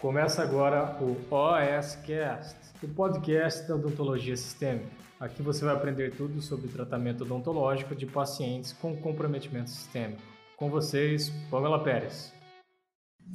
Começa agora o OSCast, o podcast da odontologia sistêmica. Aqui você vai aprender tudo sobre tratamento odontológico de pacientes com comprometimento sistêmico. Com vocês, Pamela Pérez.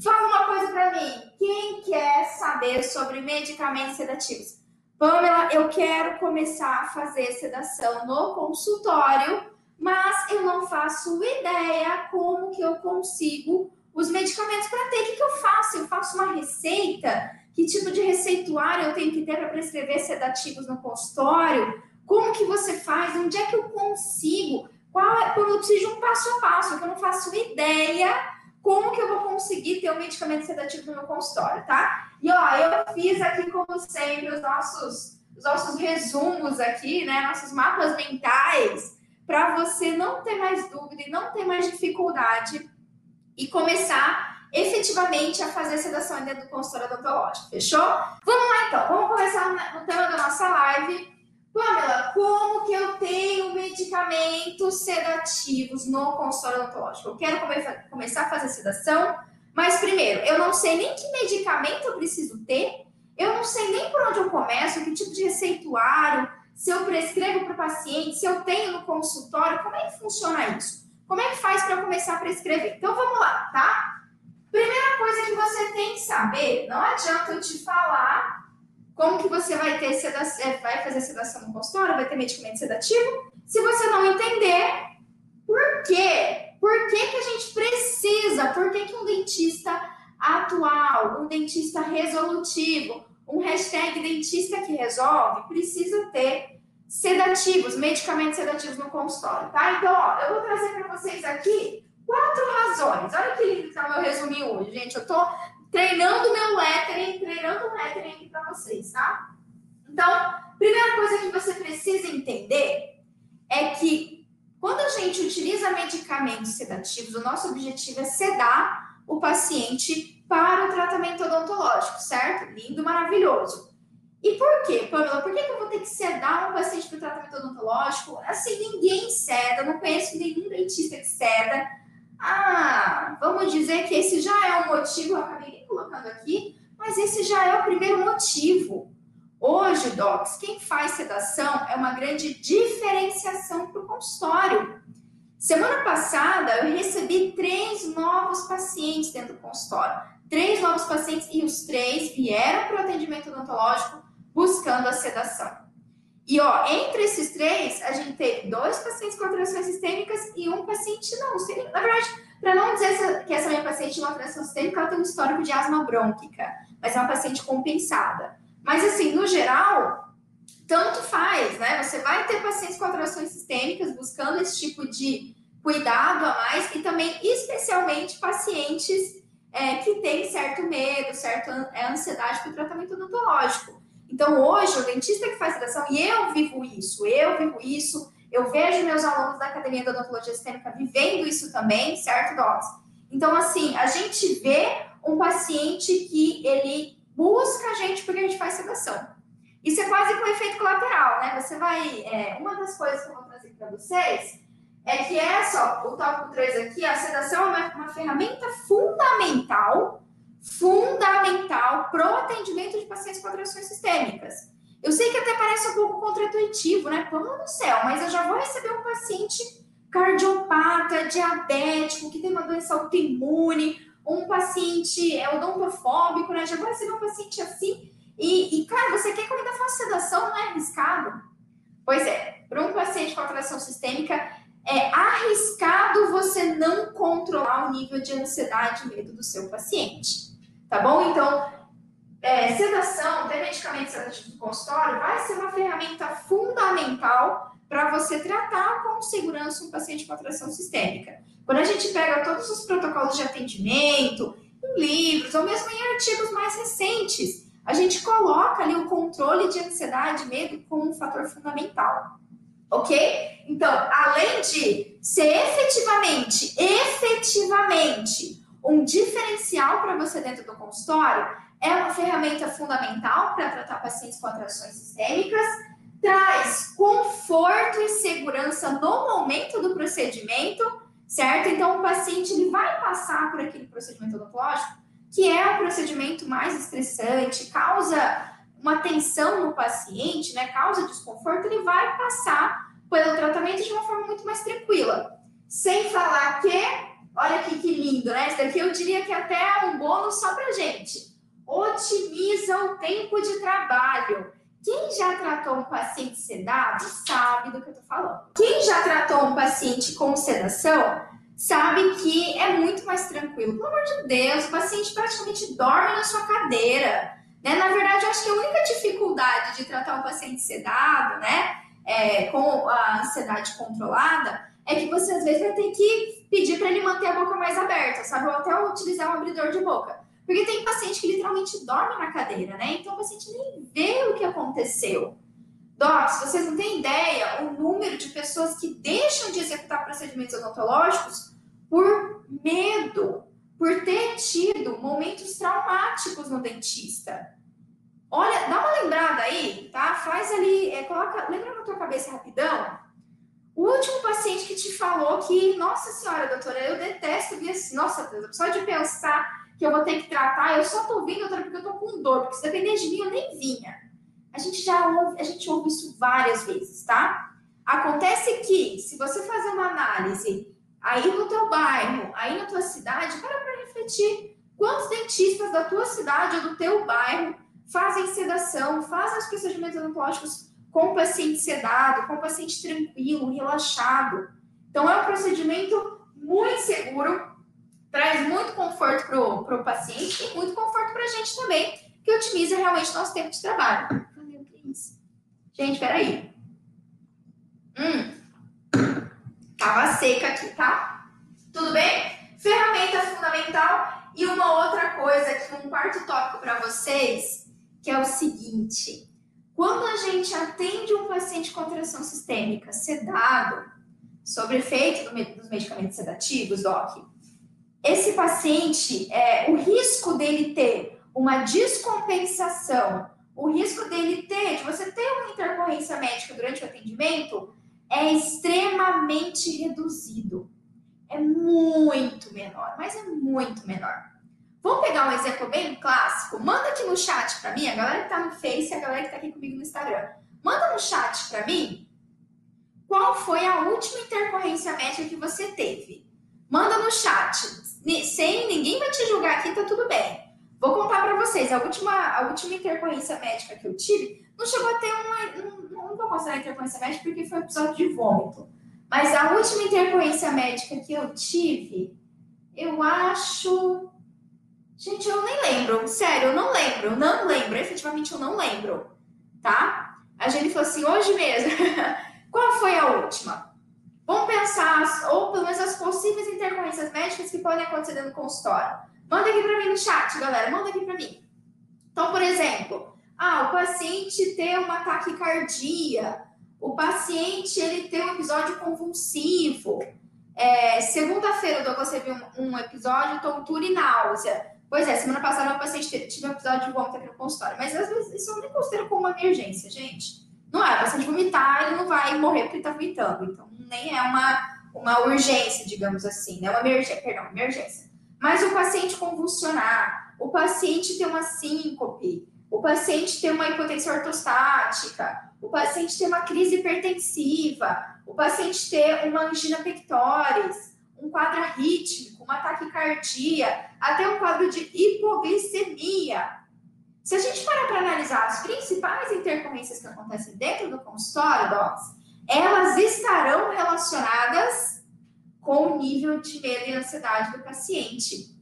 Fala uma coisa para mim. Quem quer saber sobre medicamentos sedativos? Pamela, eu quero começar a fazer sedação no consultório, mas eu não faço ideia como que eu consigo os medicamentos para ter. O que, que eu faço? Eu faço uma receita? Que tipo de receituário eu tenho que ter para prescrever sedativos no consultório? Como que você faz? Onde é que eu consigo? Qual é? Eu preciso de um passo a passo, que eu não faço ideia como que eu vou conseguir ter um medicamento sedativo no meu consultório, tá? E ó, eu fiz aqui, como sempre, os nossos, os nossos resumos aqui, né? Nossos mapas mentais, para você não ter mais dúvida e não ter mais dificuldade e começar efetivamente a fazer sedação dentro do consultório odontológico, fechou? Vamos lá então, vamos começar no tema da nossa live. Pamela, como que eu tenho medicamentos sedativos no consultório odontológico? Eu quero come começar a fazer sedação, mas primeiro, eu não sei nem que medicamento eu preciso ter, eu não sei nem por onde eu começo, que tipo de receituário, se eu prescrevo para o paciente, se eu tenho no consultório, como é que funciona isso? Como é que faz para começar a prescrever? Então vamos lá, tá? Primeira coisa que você tem que saber, não adianta eu te falar como que você vai ter sedação, é, vai fazer sedação no consultório, vai ter medicamento sedativo, se você não entender por quê? Por que, que a gente precisa? Por que, que um dentista atual, um dentista resolutivo, um hashtag dentista que resolve, precisa ter sedativos, medicamentos sedativos no consultório, tá? Então, ó, eu vou trazer para vocês aqui quatro razões. Olha que lindo que tá o meu resuminho hoje, gente. Eu tô treinando meu lettering, treinando o lettering aqui para vocês, tá? Então, primeira coisa que você precisa entender é que quando a gente utiliza medicamentos sedativos, o nosso objetivo é sedar o paciente para o tratamento odontológico, certo? Lindo, maravilhoso. E por quê, Pamela? Por que, que eu vou ter que sedar um paciente para tratamento odontológico? Assim, ninguém ceda, não conheço nenhum dentista que ceda. Ah, vamos dizer que esse já é um motivo, eu acabei nem colocando aqui, mas esse já é o primeiro motivo. Hoje, Docs, quem faz sedação é uma grande diferenciação para o consultório. Semana passada, eu recebi três novos pacientes dentro do consultório. Três novos pacientes e os três vieram para o atendimento odontológico buscando a sedação. E ó, entre esses três, a gente teve dois pacientes com alterações sistêmicas e um paciente não. Na verdade, para não dizer que essa minha paciente tinha uma alteração sistêmica, ela tem um histórico de asma brônquica, mas é uma paciente compensada. Mas assim, no geral, tanto faz, né? Você vai ter pacientes com alterações sistêmicas buscando esse tipo de cuidado a mais e também, especialmente, pacientes é, que têm certo medo, certa é, ansiedade para o tratamento odontológico. Então, hoje, o dentista que faz sedação, e eu vivo isso, eu vivo isso, eu vejo meus alunos da Academia de Odontologia Sistêmica vivendo isso também, certo, Docs? Então, assim, a gente vê um paciente que ele busca a gente porque a gente faz sedação. Isso é quase com efeito colateral, né? Você vai. É, uma das coisas que eu vou trazer para vocês é que essa, ó, o tópico 3 aqui, a sedação é uma, uma ferramenta fundamental fundamental para o atendimento de pacientes com alterações sistêmicas. Eu sei que até parece um pouco contraintuitivo, né? Pelo no céu, mas eu já vou receber um paciente cardiopata, diabético, que tem uma doença autoimune, um paciente é odontofóbico, né? Já vou receber um paciente assim. E, e cara, você quer que eu ainda faça sedação? Não é arriscado? Pois é, para um paciente com alteração sistêmica, é arriscado você não controlar o nível de ansiedade e medo do seu paciente. Tá bom? Então, é, sedação, ter medicamento sedativo no consultório vai ser uma ferramenta fundamental para você tratar com segurança um paciente com atração sistêmica. Quando a gente pega todos os protocolos de atendimento, em livros ou mesmo em artigos mais recentes, a gente coloca ali o controle de ansiedade e medo como um fator fundamental. Ok? Então, além de ser efetivamente, efetivamente um diferencial para você dentro do consultório, é uma ferramenta fundamental para tratar pacientes com atrações sistêmicas, traz conforto e segurança no momento do procedimento, certo? Então, o paciente ele vai passar por aquele procedimento odontológico que é um procedimento mais estressante, causa uma tensão no paciente, né, causa desconforto, ele vai passar pelo tratamento de uma forma muito mais tranquila. Sem falar que, olha aqui que lindo, né? Esse daqui eu diria que até é um bônus só pra gente. Otimiza o tempo de trabalho. Quem já tratou um paciente sedado sabe do que eu tô falando. Quem já tratou um paciente com sedação sabe que é muito mais tranquilo. Pelo amor de Deus, o paciente praticamente dorme na sua cadeira. Né? Na verdade, eu acho que a única dificuldade de tratar um paciente sedado, né, é, com a ansiedade controlada, é que você às vezes vai ter que pedir para ele manter a boca mais aberta, sabe? Ou até utilizar um abridor de boca. Porque tem paciente que literalmente dorme na cadeira, né? Então o paciente nem vê o que aconteceu. Doc, se vocês não têm ideia, o número de pessoas que deixam de executar procedimentos odontológicos por medo, por ter tido momentos traumáticos no dentista. Olha, dá uma lembrada aí, tá? Faz ali, é, coloca, lembra na tua cabeça rapidão. O último paciente que te falou que, nossa senhora, doutora, eu detesto vir assim, nossa Deus, só de pensar que eu vou ter que tratar, eu só tô vindo, doutora, porque eu tô com dor, porque se depender de mim, eu nem vinha. A gente já ouve, a gente ouve isso várias vezes, tá? Acontece que, se você fazer uma análise aí no teu bairro, aí na tua cidade, para para refletir. Quantos dentistas da tua cidade ou do teu bairro fazem sedação, fazem os procedimentos odontológicos com o paciente sedado, com o paciente tranquilo, relaxado. Então, é um procedimento muito seguro, traz muito conforto para o paciente e muito conforto para a gente também, que otimiza realmente nosso tempo de trabalho. Gente, peraí. Hum, tava seca aqui, tá? Tudo bem? Ferramenta fundamental. E uma outra coisa, aqui um quarto tópico para vocês, que é o seguinte: quando a gente atende um paciente com alteração sistêmica sedado, sobre efeito dos medicamentos sedativos, Doc, esse paciente, é, o risco dele ter uma descompensação, o risco dele ter, de você ter uma intercorrência médica durante o atendimento, é extremamente reduzido. É muito menor, mas é muito menor. Vamos pegar um exemplo bem clássico? Manda aqui no chat para mim, a galera que tá no Face e a galera que tá aqui comigo no Instagram. Manda no chat para mim qual foi a última intercorrência médica que você teve. Manda no chat. Sem ninguém vai te julgar aqui, tá tudo bem. Vou contar para vocês. A última, a última intercorrência médica que eu tive não chegou a ter uma. Não, não vou considerar intercorrência médica porque foi um episódio de vômito. Mas a última intercorrência médica que eu tive, eu acho Gente, eu nem lembro. Sério, eu não lembro. Não lembro. Efetivamente, eu não lembro. Tá? A gente falou assim, hoje mesmo. Qual foi a última? Vamos pensar, ou pelo menos as possíveis intercorrências médicas que podem acontecer dentro do consultório. Manda aqui para mim no chat, galera. Manda aqui para mim. Então, por exemplo, ah, o paciente tem uma taquicardia, o paciente ele tem um episódio convulsivo. É, Segunda-feira, eu recebi um, um episódio tontura e náusea. Pois é, semana passada uma paciente tive um episódio de vômito aqui no consultório, mas às vezes isso eu nem considero como uma emergência, gente. Não é, o paciente vomitar, ele não vai morrer porque ele tá vomitando. Então, nem é uma, uma urgência, digamos assim, né? Uma emergência, perdão, emergência. Mas o paciente convulsionar, o paciente ter uma síncope, o paciente ter uma hipotensão ortostática, o paciente ter uma crise hipertensiva, o paciente ter uma angina pectoris, um quadro arrítmico, uma taquicardia, até um quadro de hipoglicemia. Se a gente parar para analisar as principais intercorrências que acontecem dentro do consultório, docs, elas estarão relacionadas com o nível de medo e ansiedade do paciente.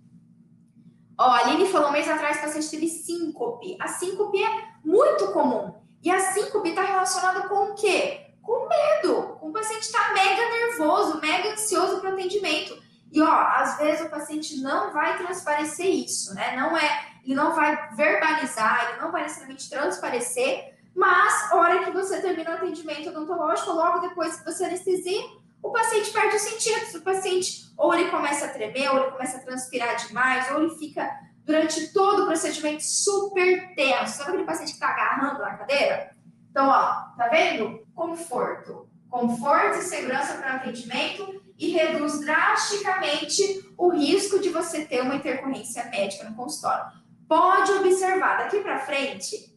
Ó, a Aline falou um mês atrás que o paciente teve síncope. A síncope é muito comum. E a síncope está relacionada com o quê? com medo. Paciente está mega nervoso, mega ansioso para o atendimento. E ó, às vezes o paciente não vai transparecer isso, né? Não é, ele não vai verbalizar, ele não vai necessariamente transparecer, mas a hora que você termina o atendimento odontológico, logo depois que você anestesia, o paciente perde os sentidos. O paciente ou ele começa a tremer, ou ele começa a transpirar demais, ou ele fica durante todo o procedimento super tenso. Sabe aquele paciente que está agarrando na cadeira? Então, ó, tá vendo? Conforto. Conforto e segurança para atendimento e reduz drasticamente o risco de você ter uma intercorrência médica no consultório. Pode observar daqui para frente,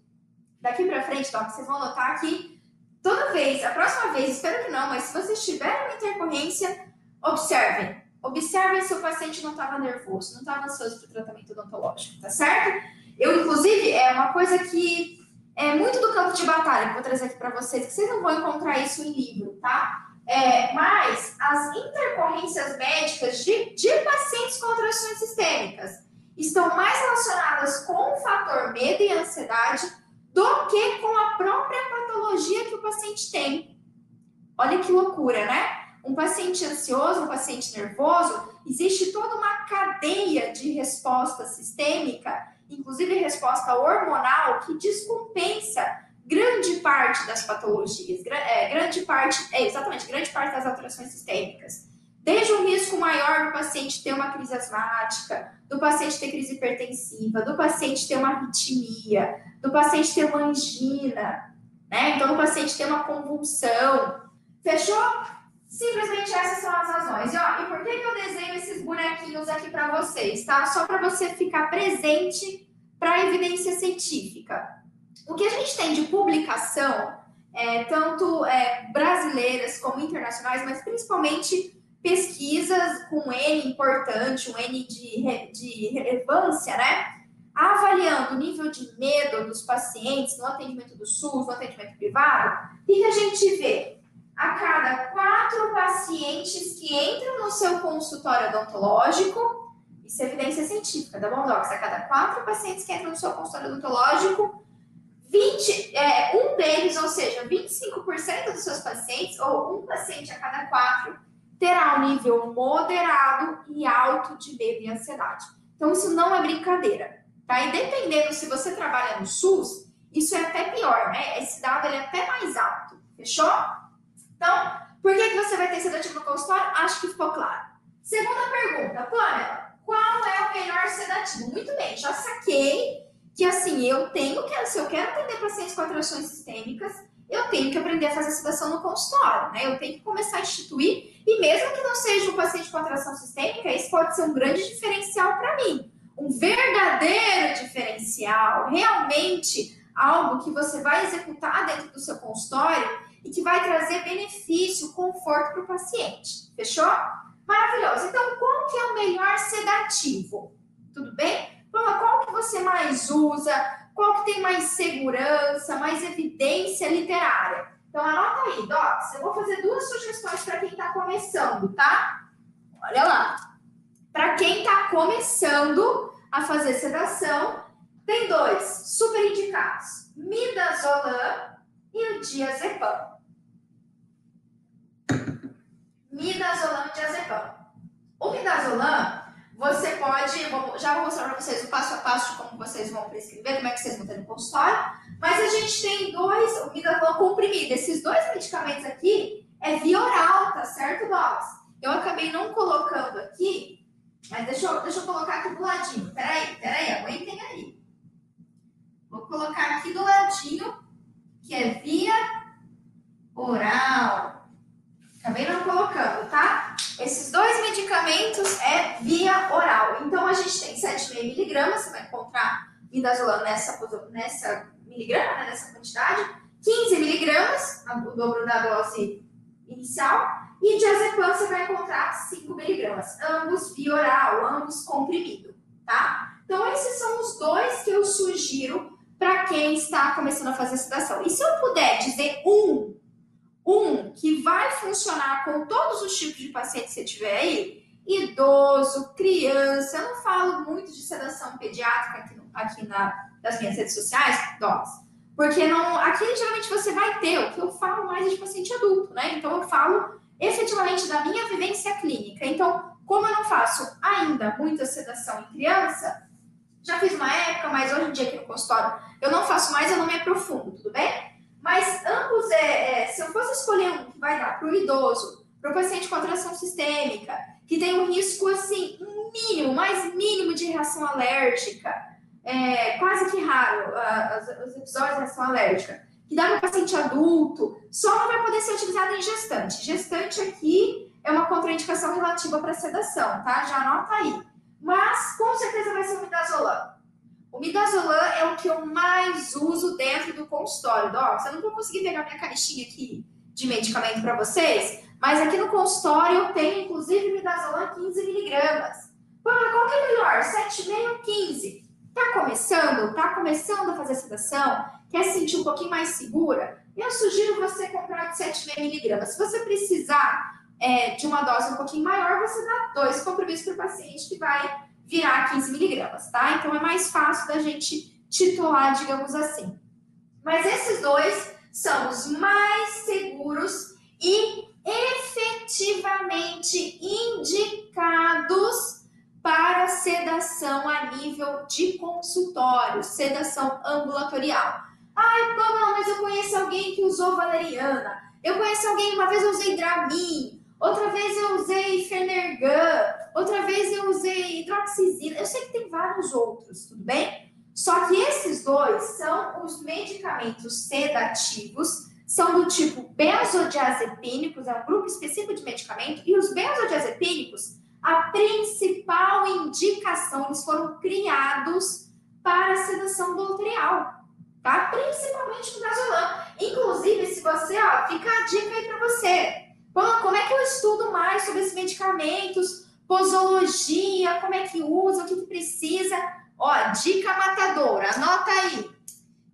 daqui para frente, Doc, vocês vão notar que toda vez, a próxima vez, espero que não, mas se vocês tiverem uma intercorrência, observem. Observem se o paciente não estava nervoso, não estava ansioso para o tratamento odontológico, tá certo? Eu, inclusive, é uma coisa que é muito do campo de batalha que vou trazer aqui para vocês, que vocês não vão encontrar isso em livro, tá? É, mas as intercorrências médicas de, de pacientes com alterações sistêmicas estão mais relacionadas com o fator medo e ansiedade do que com a própria patologia que o paciente tem. Olha que loucura, né? Um paciente ansioso, um paciente nervoso, existe toda uma cadeia de resposta sistêmica, inclusive resposta hormonal, que descompensa grande parte das patologias, é, grande parte, é, exatamente, grande parte das alterações sistêmicas. Desde um risco maior do paciente ter uma crise asmática, do paciente ter crise hipertensiva, do paciente ter uma arritmia, do paciente ter uma angina, né? Então, do paciente ter uma convulsão. Fechou? Simplesmente essas são as razões. E, ó, e por que, que eu desenho esses bonequinhos aqui para vocês, tá? Só para você ficar presente para a evidência científica. O que a gente tem de publicação, é, tanto é, brasileiras como internacionais, mas principalmente pesquisas com N importante, um N de, de relevância, né? Avaliando o nível de medo dos pacientes no atendimento do SUS, no atendimento privado, o que a gente vê? A cada quatro pacientes que entram no seu consultório odontológico, isso é evidência científica, tá bom, Docs? A cada quatro pacientes que entram no seu consultório odontológico, 20, é, um deles, ou seja, 25% dos seus pacientes, ou um paciente a cada quatro, terá um nível moderado e alto de medo e ansiedade. Então, isso não é brincadeira, tá? E dependendo se você trabalha no SUS, isso é até pior, né? Esse dado ele é até mais alto, fechou? Então, por que, que você vai ter sedativo no consultório? Acho que ficou claro. Segunda pergunta, Pamela, qual é o melhor sedativo? Muito bem, já saquei que assim, eu tenho que, se eu quero atender pacientes com alterações sistêmicas, eu tenho que aprender a fazer sedação no consultório, né? Eu tenho que começar a instituir, e mesmo que não seja um paciente com alteração sistêmica, isso pode ser um grande diferencial para mim. Um verdadeiro diferencial, realmente algo que você vai executar dentro do seu consultório e que vai trazer benefício, conforto para o paciente. Fechou? Maravilhoso. Então, qual que é o melhor sedativo? Tudo bem? Fala qual que você mais usa, qual que tem mais segurança, mais evidência literária. Então anota aí, Docs, eu vou fazer duas sugestões para quem está começando, tá? Olha lá. Para quem está começando a fazer sedação, tem dois super indicados: midazolam e o diazepam. Midazolam e diazepam. O midazolam você pode, já vou mostrar para vocês o passo a passo de como vocês vão prescrever, como é que vocês vão ter no consultório. Mas a gente tem dois, o midazolam comprimido. Esses dois medicamentos aqui é via oral, tá certo, Docs? Eu acabei não colocando aqui, mas deixa eu, deixa eu colocar aqui do ladinho. Peraí, peraí, aguentem aí. Vou colocar aqui do ladinho, que é via oral. Acabei não colocando, tá? Esses dois medicamentos é via oral. Então, a gente tem 7,5 miligramas, você vai encontrar midazolam nessa, nessa miligrama, né, nessa quantidade. 15 miligramas, o dobro da dose inicial. E diazepam você vai encontrar 5 miligramas, ambos via oral, ambos comprimido, tá? Então, esses são os dois que eu sugiro para quem está começando a fazer sedação. E se eu puder dizer um um que vai funcionar com todos os tipos de pacientes que você tiver aí, idoso, criança. Eu não falo muito de sedação pediátrica aqui, aqui na, nas minhas redes sociais, docs, porque não, aqui geralmente você vai ter, o que eu falo mais é de paciente adulto, né? Então eu falo efetivamente da minha vivência clínica. Então, como eu não faço ainda muita sedação em criança, já fiz uma época, mas hoje em dia aqui no consultório eu não faço mais, eu não me aprofundo, tudo bem? Mas ambos, é, é, se eu fosse escolher um que vai dar para o idoso, para o paciente com atração sistêmica, que tem um risco assim, mínimo, mais mínimo de reação alérgica, é, quase que raro uh, os, episódios de reação alérgica, que dá para paciente adulto, só não vai poder ser utilizado em gestante. Gestante aqui é uma contraindicação relativa para sedação, tá? Já anota aí. Mas com certeza vai ser o midazolam. O midazolam é o que eu mais uso dentro do consultório. Docs, eu não vou conseguir pegar minha caixinha aqui de medicamento para vocês, mas aqui no consultório eu tenho inclusive midazolam 15 miligramas. qual que é melhor? 7,5 ou 15? Tá começando? Tá começando a fazer sedação? Quer se sentir um pouquinho mais segura? Eu sugiro você comprar de 7,5 miligramas. Se você precisar é, de uma dose um pouquinho maior, você dá dois comprimidos para o paciente que vai virar 15 miligramas, tá? Então é mais fácil da gente titular, digamos assim. Mas esses dois são os mais seguros e efetivamente indicados para sedação a nível de consultório, sedação ambulatorial. Ai, Pamela, mas eu conheço alguém que usou valeriana. Eu conheço alguém, uma vez eu usei Dramin, outra vez eu usei Fenergan, outra vez eu usei hidroxizina. Eu sei que tem vários outros, tudo bem? Só que esses dois são os medicamentos sedativos, são do tipo benzodiazepínicos, é um grupo específico de medicamento, e os benzodiazepínicos, a principal indicação, eles foram criados para a sedação doutrial, tá? Principalmente no gasolão. Inclusive, se você, ó, fica a dica aí para você. Bom, como é que eu estudo mais sobre esses medicamentos? Posologia, como é que usa, o que, que precisa? Ó, dica matadora, anota aí.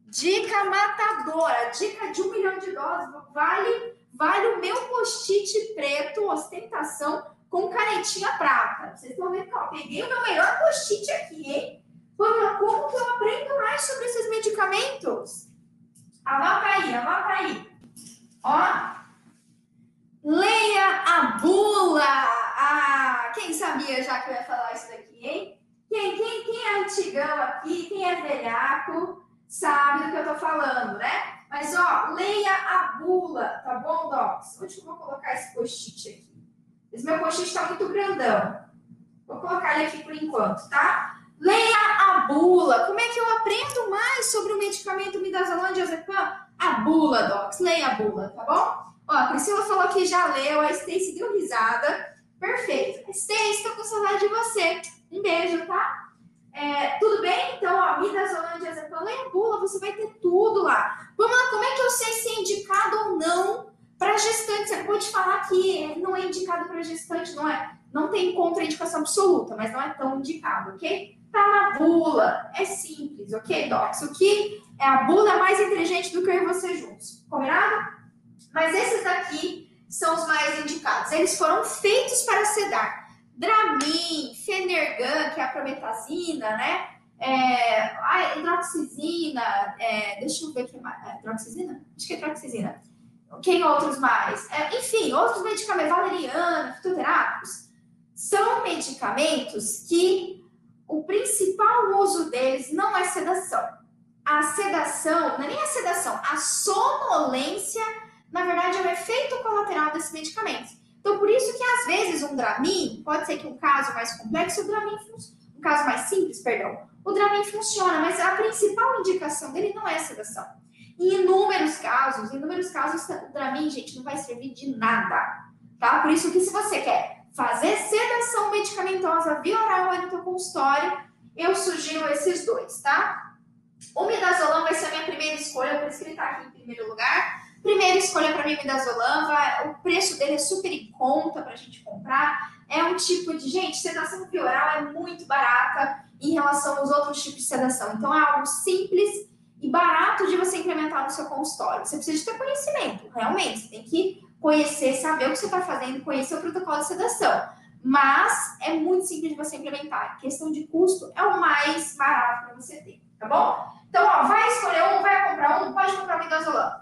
Dica matadora, dica de um milhão de doses, vale, vale o meu post-it preto, ostentação, com canetinha prata. Vocês estão vendo que ó, peguei o meu melhor post-it aqui, hein? Pamela, como que eu aprendo mais sobre esses medicamentos? Anota aí, anota aí. Ó, leia a bula. Ah, quem sabia já que eu ia falar isso daqui, hein? Quem, quem, quem é antigão aqui, quem é velhaco, sabe do que eu tô falando, né? Mas, ó, leia a bula, tá bom, Docs? Onde que eu vou colocar esse post-it aqui? Esse meu post-it tá muito grandão. Vou colocar ele aqui por enquanto, tá? Leia a bula. Como é que eu aprendo mais sobre o medicamento midazolam diazepam? A bula, Docs. Leia a bula, tá bom? Ó, a Priscila falou que já leu, a Stacy deu risada. Perfeito. Stacy, tô com saudade de você. Um beijo, tá? É, tudo bem? Então, ó, diazepam, leia a bula, você vai ter tudo lá. Vamos lá, como é que eu sei se é indicado ou não para gestante? Você pode falar que não é indicado para gestante, não é? Não tem contraindicação absoluta, mas não é tão indicado, ok? Tá na bula. É simples, ok, Docs? O que é a bula mais inteligente do que eu e você juntos. Combinado? Mas esses daqui são os mais indicados. Eles foram feitos para sedar. Dramin, Fenergan, que é a prometazina, né? É, a hidroxizina, é, deixa eu ver aqui mais. É, hidroxizina? Acho que é hidroxizina. Quem outros mais? É, enfim, outros medicamentos, valeriana, fitoterápicos, são medicamentos que o principal uso deles não é sedação. A sedação, não é nem a sedação, a sonolência, na verdade, é o efeito colateral desses medicamentos. Então, por isso que às vezes um Dramin, pode ser que um caso mais complexo, o Dramin, um caso mais simples, perdão, o Dramin funciona, mas a principal indicação dele não é sedação. Em inúmeros casos, em inúmeros casos, o Dramin, gente, não vai servir de nada, tá? Por isso que se você quer fazer sedação medicamentosa via oral aí no consultório, eu sugiro esses dois, tá? O midazolam vai ser a minha primeira escolha, por isso que ele tá aqui em primeiro lugar. Primeira escolha para mim, midazolam, vai, o preço dele é super em conta para a gente comprar. É um tipo de, gente, sedação via oral é muito barata em relação aos outros tipos de sedação. Então é algo simples e barato de você implementar no seu consultório. Você precisa de ter conhecimento, realmente. Você tem que conhecer, saber o que você está fazendo, conhecer o protocolo de sedação. Mas é muito simples de você implementar. A questão de custo é o mais barato para você ter, tá bom? Então, ó, vai escolher um, vai comprar um, pode comprar o midazolam.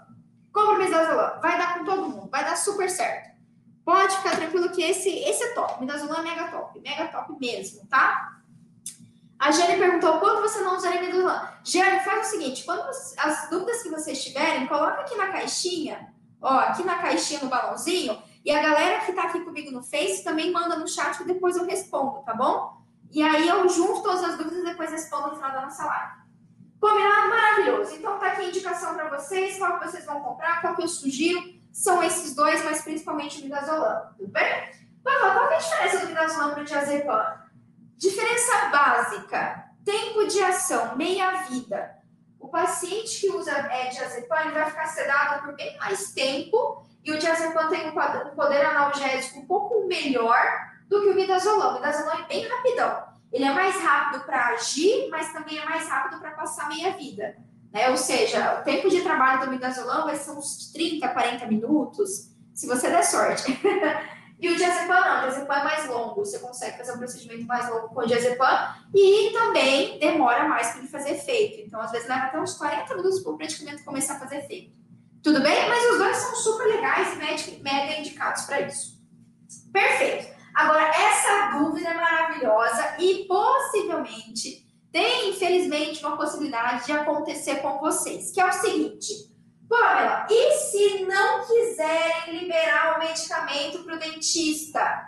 Compra midazolam, vai dar com todo mundo, vai dar super certo. Pode ficar tranquilo que esse, esse é top. Midazolam é mega top, mega top mesmo, tá? A Jane perguntou quando você não usaria midazolam. Jane, faz o seguinte, quando você, as dúvidas que vocês tiverem, coloca aqui na caixinha ó, aqui na caixinha no balãozinho. E a galera que tá aqui comigo no Face também manda no chat que depois eu respondo, tá bom? E aí eu junto todas as dúvidas e depois respondo no final da nossa live. Combinado? Maravilhoso. Então tá aqui a indicação para vocês, qual que vocês vão comprar, qual que eu sugiro. São esses dois, mas principalmente o midazolam, tudo bem? Mas qual é a diferença do midazolam para o diazepam? Diferença básica, tempo de ação, meia-vida. O paciente que usa é, diazepam ele vai ficar sedado por bem mais tempo e o diazepam tem um poder analgésico um pouco melhor do que o midazolam. O midazolam é bem rapidão. Ele é mais rápido para agir, mas também é mais rápido para passar meia-vida. Né? Ou seja, o tempo de trabalho do midazolam vai ser uns 30, 40 minutos, se você der sorte. e o diazepam não, o diazepam é mais longo, você consegue fazer um procedimento mais longo com o diazepam e também demora mais para ele fazer efeito. Então, às vezes, leva até uns 40 minutos para o medicamento começar a fazer efeito. Tudo bem? Mas os dois são super legais e mega indicados para isso. Perfeito. Agora, essa dúvida é maravilhosa e possivelmente tem, infelizmente, uma possibilidade de acontecer com vocês, que é o seguinte. Pamela, e se não quiserem liberar o medicamento para o dentista?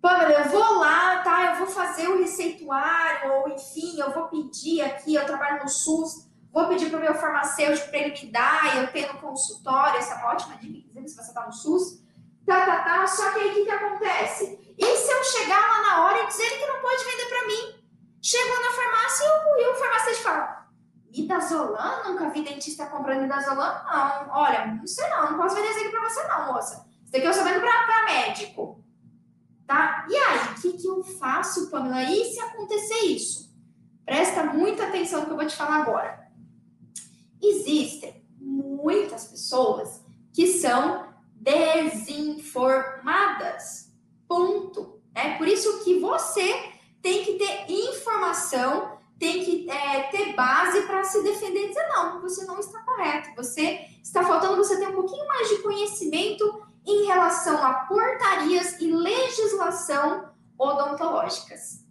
Pamela, eu vou lá, tá? Eu vou fazer o receituário, ou enfim, eu vou pedir aqui, eu trabalho no SUS, vou pedir para o meu farmacêutico para ele me dar, eu tenho no consultório, essa é uma ótima dica, se você está no SUS tá, tá, tá. Só que aí o que, que acontece? E se eu chegar lá na hora e dizer que não pode vender para mim? Chego na farmácia e o, e o farmacêutico fala: Midazolam? Nunca vi dentista comprando Midazolam? Não. Olha, não sei não, não posso vender isso aqui para você não, moça. Isso daqui eu só vendo para médico. Tá? E aí, o que, que eu faço, Pamela? E se acontecer isso? Presta muita atenção no que eu vou te falar agora. Existem muitas pessoas que são desinformadas. Ponto. É por isso que você tem que ter informação, tem que é, ter base para se defender e dizer não, você não está correto. Você está faltando você ter um pouquinho mais de conhecimento em relação a portarias e legislação odontológicas.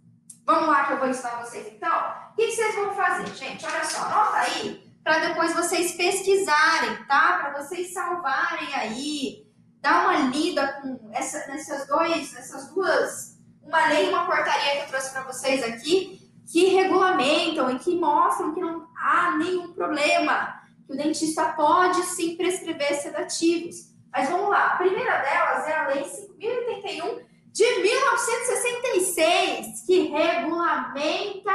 Vamos lá que eu vou ensinar vocês então? O que vocês vão fazer, gente? Olha só, anota aí para depois vocês pesquisarem, tá? Para vocês salvarem aí, dar uma lida com essa, nessas, dois, nessas duas, uma lei e uma portaria que eu trouxe para vocês aqui, que regulamentam e que mostram que não há nenhum problema, que o dentista pode sim prescrever sedativos. Mas vamos lá, a primeira delas é a Lei 5.081 de 1966, que regulamenta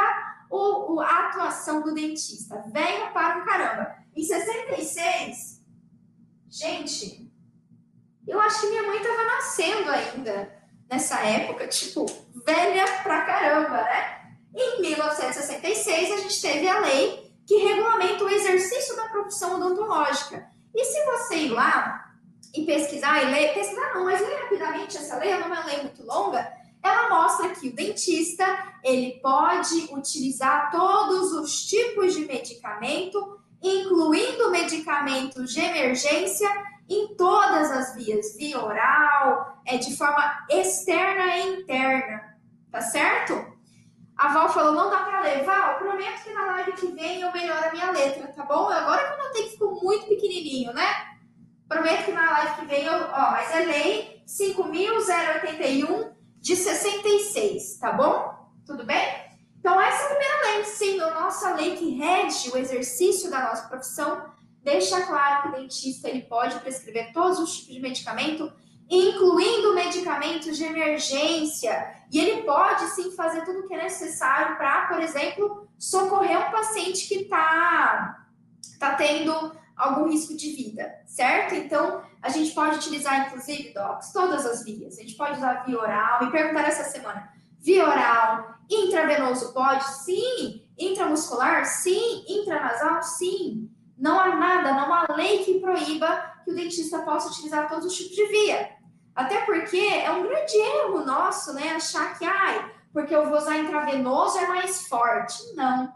o, o, a atuação do dentista. Venha para o caramba. Em 66, gente, eu acho que minha mãe estava nascendo ainda nessa época, tipo, velha pra caramba, né? Em 1966, a gente teve a lei que regulamenta o exercício da profissão odontológica. E se você ir lá e pesquisar e ler, pesquisar não, mas ler rapidamente essa lei, não é uma lei muito longa, ela mostra que o dentista ele pode utilizar todos os tipos de medicamento, incluindo medicamentos de emergência, em todas as vias, via oral, é de forma externa e interna, tá certo? A Val falou, não dá para ler. Val, prometo que na live que vem eu melhoro a minha letra, tá bom? Agora que eu notei que ficou muito pequenininho, né? Prometo que na live que vem eu... Ó, mas é lei 5.081 de 66, tá bom? Tudo bem? Então, essa é a primeira lei, sim, a nossa lei que rege o exercício da nossa profissão, deixa claro que o dentista ele pode prescrever todos os tipos de medicamento, incluindo medicamentos de emergência, e ele pode sim fazer tudo o que é necessário para, por exemplo, socorrer um paciente que está tá tendo algum risco de vida, certo? Então, a gente pode utilizar, inclusive, docs, todas as vias. A gente pode usar via oral. Me perguntaram essa semana: via oral, intravenoso pode? Sim. Intramuscular? Sim. Intranasal? Sim. Não há nada, não há lei que proíba que o dentista possa utilizar todos os tipos de via. Até porque é um grande erro nosso, né? Achar que, ai, porque eu vou usar intravenoso é mais forte. Não.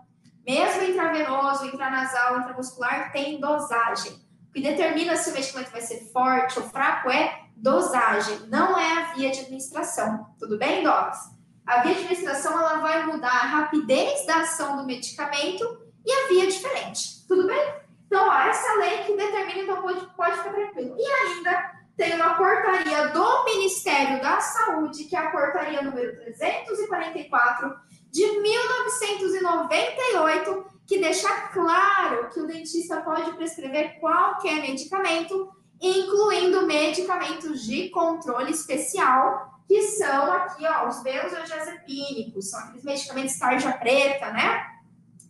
Mesmo intravenoso, intranasal, intramuscular tem dosagem. O que determina se o medicamento vai ser forte ou fraco é dosagem, não é a via de administração. Tudo bem, docs? A via de administração ela vai mudar a rapidez da ação do medicamento e a via diferente. Tudo bem? Então, ó, essa lei que determina, então pode, pode ficar tranquilo. E ainda tem uma portaria do Ministério da Saúde, que é a portaria número 344 de 1998, que deixa claro que o dentista pode prescrever qualquer medicamento, incluindo medicamentos de controle especial, que são aqui, ó, os benzodiazepínicos, são aqueles medicamentos tarja preta, né?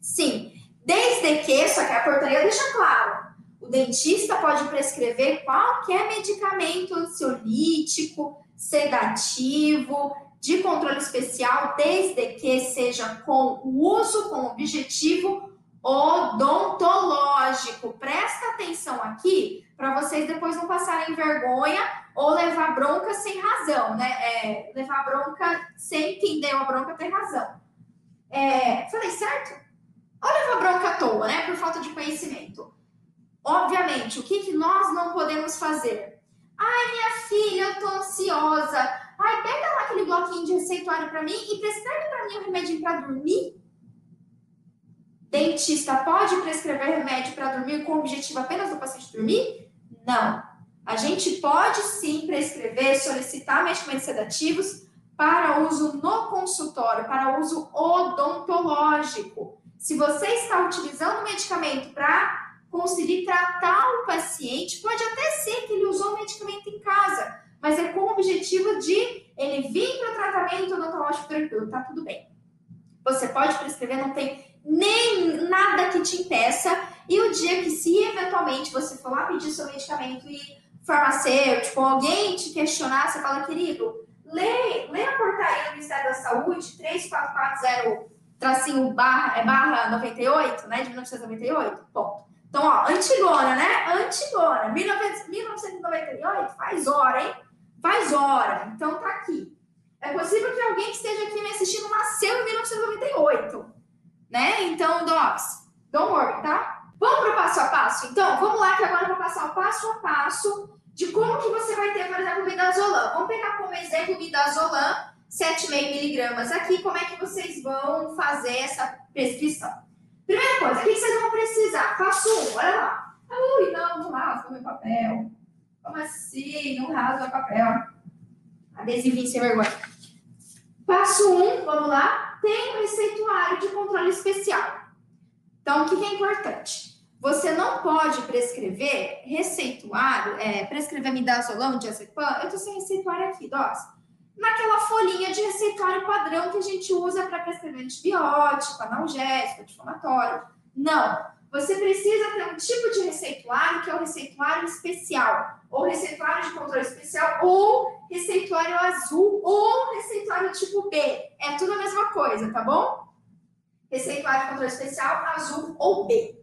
Sim, desde que, só que a portaria deixa claro, o dentista pode prescrever qualquer medicamento ansiolítico, sedativo, de controle especial, desde que seja com o uso com objetivo odontológico. Presta atenção aqui para vocês depois não passarem vergonha ou levar bronca sem razão, né? É, levar bronca sem entender a bronca ter razão. É, falei certo? Ou levar bronca à toa, né? Por falta de conhecimento. Obviamente, o que, que nós não podemos fazer? Ai, minha filha, eu tô ansiosa. Ai, pega lá aquele bloquinho de receituário para mim e prescreve para mim um remédio para dormir. Dentista pode prescrever remédio para dormir com o objetivo apenas do paciente dormir? Não. A gente pode sim prescrever, solicitar medicamentos sedativos para uso no consultório, para uso odontológico. Se você está utilizando o medicamento para conseguir tratar o paciente, pode até ser que ele usou o medicamento em casa, mas é com o objetivo de ele vir para o tratamento odontológico tranquilo, tá tudo bem. Você pode prescrever, não tem nem nada que te impeça, e o dia que se eventualmente você for lá pedir seu medicamento e farmacêutico, alguém te questionar, você fala, querido, lê, lê a portaria do Ministério da Saúde, 3440 tracinho barra, é barra 98, né, de 1998, ponto. Então, ó, antigona, né? Antigona. 1998 faz hora, hein? Faz hora. Então, tá aqui. É possível que alguém que esteja aqui me assistindo nasceu em 1998, né? Então, Docs, don't worry, tá? Vamos para passo a passo? Então, vamos lá que agora eu vou passar o passo a passo de como que você vai ter, por exemplo, o midazolam. Vamos pegar como exemplo o midazolam, 7,5 miligramas aqui. Como é que vocês vão fazer essa prescrição? Primeira coisa, o que vocês vão precisar? Passo um, olha lá. Ui, não, não rasga meu papel. Como assim? Não rasga o papel. Adesivinho sem vergonha. Passo um, vamos lá. Tem um receituário de controle especial. Então, o que é importante? Você não pode prescrever receituário, é, prescrever midazolam, diazepam. Eu estou sem receituário aqui, dós naquela folhinha de receituário padrão que a gente usa para prescrever antibiótico, analgésico, anti-inflamatório. Não. Você precisa ter um tipo de receituário que é o receituário especial, ou receituário de controle especial, ou receituário azul, ou receituário tipo B. É tudo a mesma coisa, tá bom? Receituário de controle especial, azul ou B.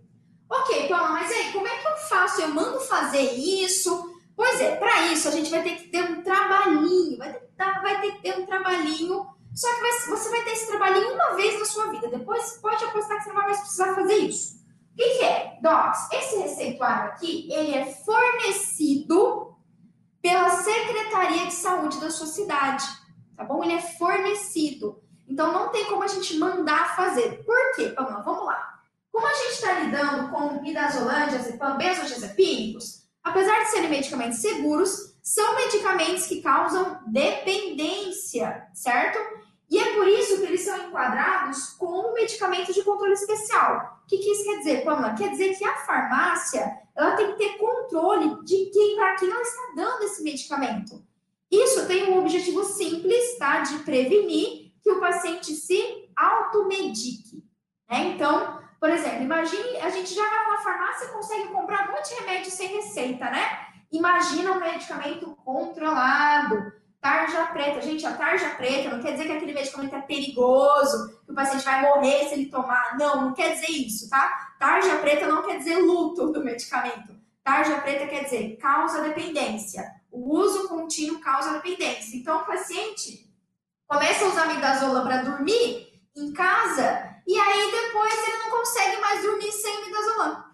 Ok, Paula, mas aí, como é que eu faço? Eu mando fazer isso? Pois é, para isso a gente vai ter que ter um trabalhinho, vai ter, vai ter que ter um trabalhinho. Só que vai, você vai ter esse trabalhinho uma vez na sua vida. Depois pode apostar que você não vai mais precisar fazer isso. O que, que é? Docs, esse receituário aqui, ele é fornecido pela Secretaria de Saúde da sua cidade, tá bom? Ele é fornecido. Então não tem como a gente mandar fazer. Por quê? Lá, vamos lá. Como a gente está lidando com midazolam, diazepam, benzodiazepínicos, apesar de serem medicamentos seguros, são medicamentos que causam dependência, certo? E é por isso que eles são enquadrados como medicamentos de controle especial. O que, que isso quer dizer, Pamela? Quer dizer que a farmácia ela tem que ter controle de quem para quem ela está dando esse medicamento. Isso tem um objetivo simples, tá? De prevenir que o paciente se automedique. Né? Então, por exemplo, imagine, a gente já vai numa farmácia e consegue comprar um monte de remédio sem receita, né? Imagina um medicamento controlado, tarja preta. Gente, a tarja preta não quer dizer que aquele medicamento é perigoso, que o paciente vai morrer se ele tomar. Não, não quer dizer isso, tá? Tarja preta não quer dizer luto do medicamento. Tarja preta quer dizer causa dependência. O uso contínuo causa dependência. Então, o paciente começa a usar midazolam para dormir em casa e aí depois ele não consegue mais dormir sem midazolam.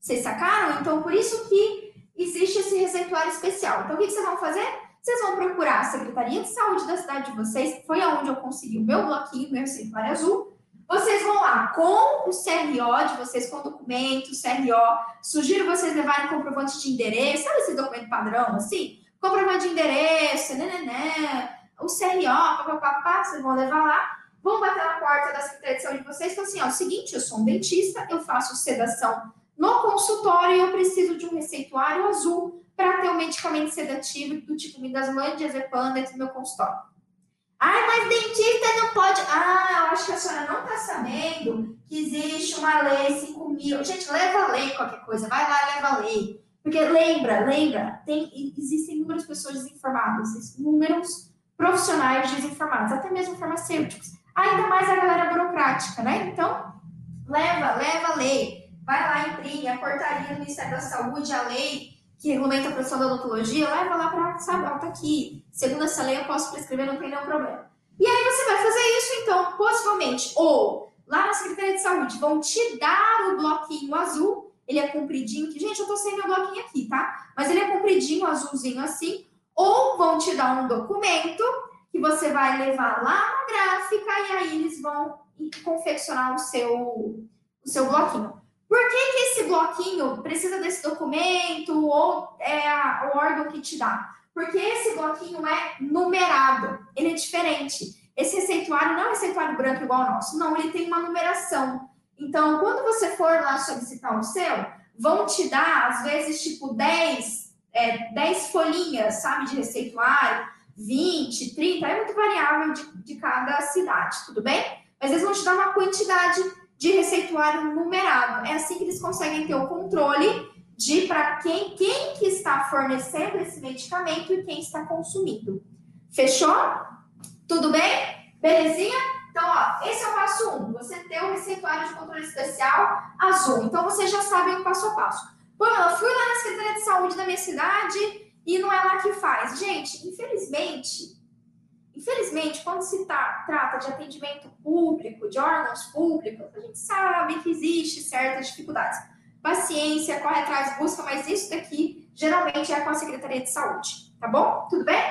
Vocês sacaram? Então, por isso que existe esse receituário especial. Então, o que vocês vão fazer? Vocês vão procurar a Secretaria de Saúde da cidade de vocês, que foi aonde eu consegui o meu bloquinho, meu receituário azul. Vocês vão lá com o CRO de vocês, com o documento, CRO. Sugiro vocês levarem comprovante de endereço, sabe esse documento padrão, assim? Comprovante de endereço, né, né, né, o CRO, papapá, vocês vão levar lá vão bater na porta da Secretaria de vocês e falar assim: ó, seguinte, eu sou um dentista, eu faço sedação no consultório eu preciso de um receituário azul para ter um medicamento sedativo do tipo midazolam, diazepam dentro do meu consultório. Ai, mas dentista não pode. Ah, eu acho que a senhora não está sabendo que existe uma lei 5 mil. Gente, leva a lei qualquer coisa, vai lá e leva a lei. Porque lembra, lembra, tem, existem inúmeras pessoas desinformadas, inúmeros profissionais desinformados, até mesmo farmacêuticos. Ainda mais a galera burocrática, né? Então, leva, leva a lei. Vai lá, imprime a portaria do Ministério da Saúde, a lei que regulamenta a produção da odontologia, leva lá para, sabe, ó, tá aqui. Segundo essa lei, eu posso prescrever, não tem nenhum problema. E aí você vai fazer isso, então, possivelmente, ou lá na Secretaria de Saúde vão te dar o bloquinho azul, ele é compridinho, que, gente, eu tô sem meu bloquinho aqui, tá? Mas ele é compridinho, azulzinho assim, ou vão te dar um documento que você vai levar lá na gráfica e aí eles vão confeccionar o seu, o seu bloquinho. Por que, que esse bloquinho precisa desse documento ou é o órgão que te dá? Porque esse bloquinho é numerado, ele é diferente. Esse receituário não é receituário branco igual ao nosso, não, ele tem uma numeração. Então, quando você for lá solicitar o seu, vão te dar, às vezes, tipo 10, é, 10 folhinhas, sabe, de receituário, 20, 30, é muito variável de, de cada cidade, tudo bem? Mas eles vão te dar uma quantidade de receituário numerado. É assim que eles conseguem ter o controle de para quem, quem que está fornecendo esse medicamento e quem está consumindo. Fechou? Tudo bem? Belezinha? Então, ó, esse é o passo 1. Um, você ter o receituário de controle especial azul. Então, você já sabe o passo a passo. Pô, eu fui lá na Secretaria de Saúde da minha cidade e não é lá que faz. Gente, infelizmente, infelizmente, quando se tá, trata de atendimento público, de órgãos públicos, a gente sabe que existe certas dificuldades. Paciência, corre atrás, busca, mas isso daqui geralmente é com a Secretaria de Saúde, tá bom? Tudo bem?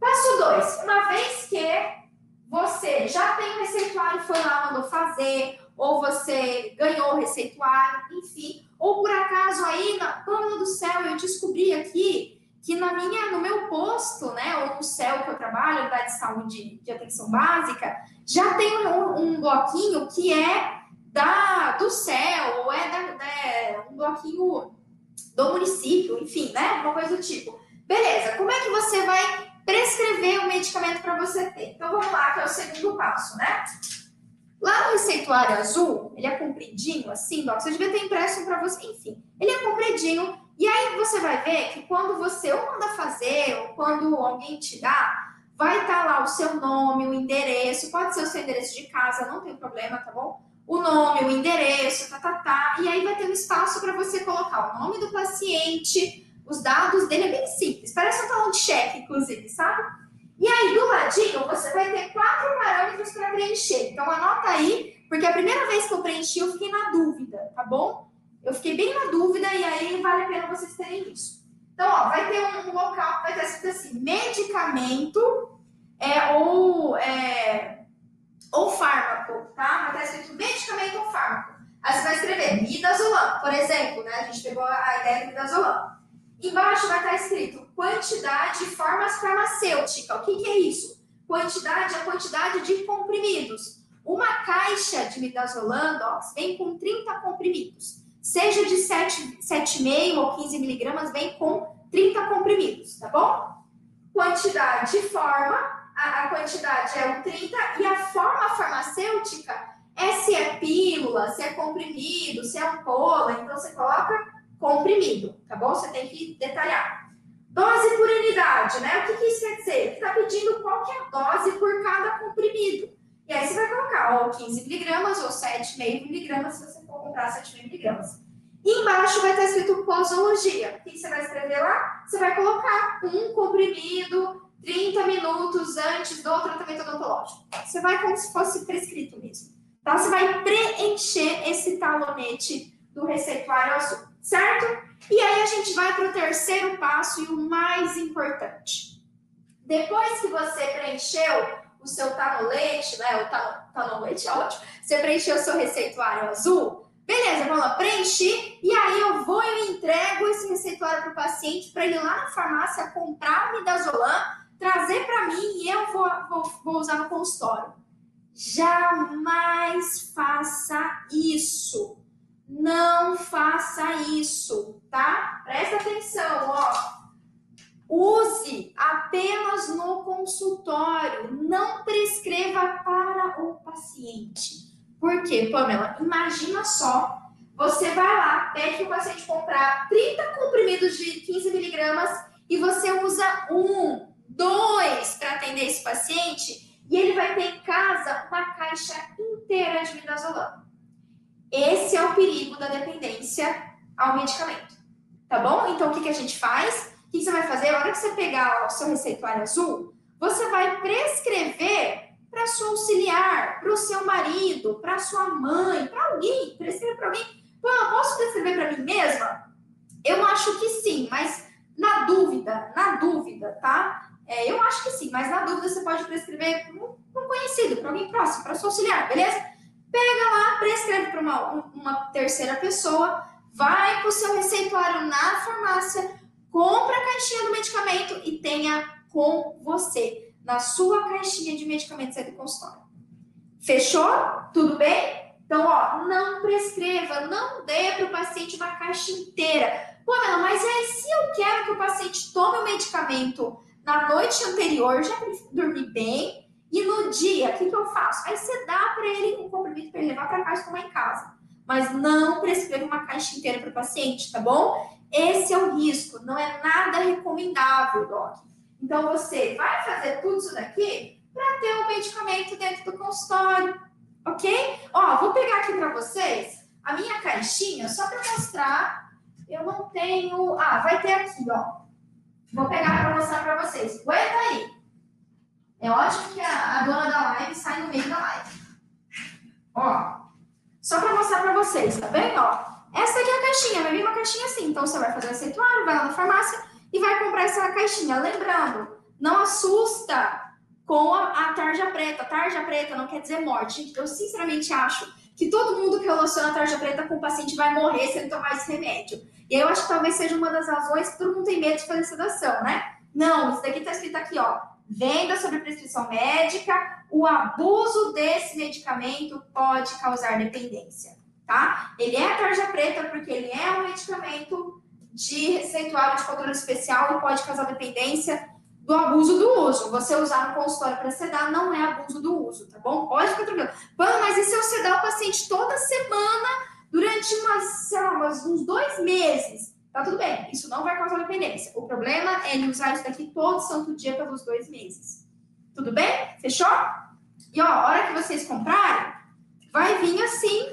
Passo 2. Uma vez que você já tem o receituário, foi lá, mandou fazer, ou você ganhou o receituário, enfim, ou por acaso aí, na Pâmela do Céu, eu descobri aqui que na minha, no meu posto, né, ou no céu que eu trabalho, da de saúde de atenção básica, já tem um, um bloquinho que é da, do céu, ou é da, da, um bloquinho do município, enfim, né, uma coisa do tipo. Beleza, como é que você vai prescrever o medicamento para você ter? Então vamos lá, que é o segundo passo, né? Lá no receituário azul, ele é compridinho, assim, Doc, você devia ter impresso para você, enfim. Ele é compridinho, e aí você vai ver que quando você ou manda fazer, ou quando alguém te dá, vai estar tá lá o seu nome, o endereço, pode ser o seu endereço de casa, não tem problema, tá bom? O nome, o endereço, tá, tá, tá. E aí vai ter um espaço para você colocar o nome do paciente, os dados dele, é bem simples, parece um talão de cheque, inclusive, sabe? E aí, do ladinho, você vai ter quatro parâmetros para preencher. Então, anota aí, porque a primeira vez que eu preenchi, eu fiquei na dúvida, tá bom? Eu fiquei bem na dúvida e aí vale a pena vocês terem isso. Então, ó, vai ter um, local que vai estar escrito assim: medicamento é, ou, é, ou fármaco, tá? Vai estar escrito medicamento ou fármaco. Aí você vai escrever midazolam, por exemplo, né? A gente pegou a ideia do midazolam. Embaixo vai estar escrito quantidade de formas farmacêuticas. O que, que é isso? Quantidade é a quantidade de comprimidos. Uma caixa de midazolam, docs, vem com 30 comprimidos seja de 7,5 ou 15 miligramas, vem com 30 comprimidos, tá bom? Quantidade de forma, a, a, quantidade é o 30 e a forma farmacêutica é se é pílula, se é comprimido, se é ampola, então você coloca comprimido, tá bom? Você tem que detalhar. Dose por unidade, né? O que, que isso quer dizer? Ele está pedindo qual que é a dose por cada comprimido. E aí você vai colocar ou 15 miligramas ou 7,5 miligramas se você for comprar 7,5 miligramas. E embaixo vai estar escrito posologia. O que você vai escrever lá? Você vai colocar um comprimido 30 minutos antes do tratamento odontológico. Você vai como se fosse prescrito mesmo. Tá? Você vai preencher esse talonete do receituário azul, certo? E aí a gente vai para o terceiro passo e o mais importante. Depois que você preencheu o seu tanolete, né? O tanolete, ótimo. Você preencheu o seu receituário azul. Beleza, vamos lá, preenchi. E aí eu vou e entrego esse receituário para o paciente para ele lá na farmácia comprar o midazolam, trazer para mim e eu vou, vou, vou usar no consultório. Jamais faça isso. Não faça isso, tá? Presta atenção, ó. Use apenas no consultório, não prescreva para o paciente. Por quê, Pamela? Imagina só, você vai lá, pede o paciente comprar 30 comprimidos de 15 miligramas e você usa um, dois para atender esse paciente e ele vai ter em casa uma caixa inteira de midazolam. Esse é o perigo da dependência ao medicamento, tá bom? Então, o que, que a gente faz? Que você vai fazer? A hora que você pegar o seu receituário azul, você vai prescrever para sua auxiliar, para o seu marido, para sua mãe, para alguém, prescrever para alguém. Pô, eu posso prescrever para mim mesma? Eu acho que sim, mas na dúvida, na dúvida, tá? É, eu acho que sim, mas na dúvida você pode prescrever para um conhecido, para alguém próximo, para seu auxiliar, beleza? Pega lá, prescreve para uma, uma terceira pessoa, vai com o seu receituário na farmácia, compra a caixinha do medicamento e tenha com você, na sua caixinha de medicamentos aí do consultório. Fechou? Tudo bem? Então, ó, não prescreva, não dê para o paciente uma caixa inteira. Pô, Ana, mas aí se eu quero que o paciente tome o medicamento na noite anterior, já dormir bem, e no dia, o que, que eu faço? Aí você dá para ele um comprimido para ele levar para casa e tomar em casa. Mas não prescreva uma caixa inteira para o paciente, tá bom? Esse é o risco, não é nada recomendável, Doc. Então você vai fazer tudo isso daqui para ter o um medicamento dentro do consultório, ok? Ó, vou pegar aqui para vocês a minha caixinha só para mostrar. Eu não tenho. Ah, vai ter aqui, ó. Vou pegar para mostrar para vocês. Aguenta aí. É ótimo que a, a, dona da live sai no meio da live. Ó, só para mostrar para vocês, tá vendo? Ó, essa aqui é a caixinha, vai vir uma caixinha assim. Então, você vai fazer o receituário, vai lá na farmácia e vai comprar essa caixinha. Lembrando, não assusta com a, a tarja preta. Tarja preta não quer dizer morte. Eu, sinceramente, acho que todo mundo que relaciona a tarja preta com o paciente vai morrer se ele tomar esse remédio. E eu acho que talvez seja uma das razões que todo mundo tem medo de fazer sedação, né? Não, isso daqui tá escrito aqui, ó. Venda sobre prescrição médica, o abuso desse medicamento pode causar dependência tá? Ele é tarja preta porque ele é um medicamento de receituário de controle especial e pode causar dependência do abuso do uso. Você usar no consultório para sedar não é abuso do uso, tá bom? Pode ficar tranquilo. Mas e se eu sedar o paciente toda semana durante umas, sei lá, umas, uns dois meses? Tá tudo bem, isso não vai causar dependência. O problema é ele usar isso daqui todo santo dia pelos dois meses. Tudo bem? Fechou? E ó, a hora que vocês comprarem, vai vir assim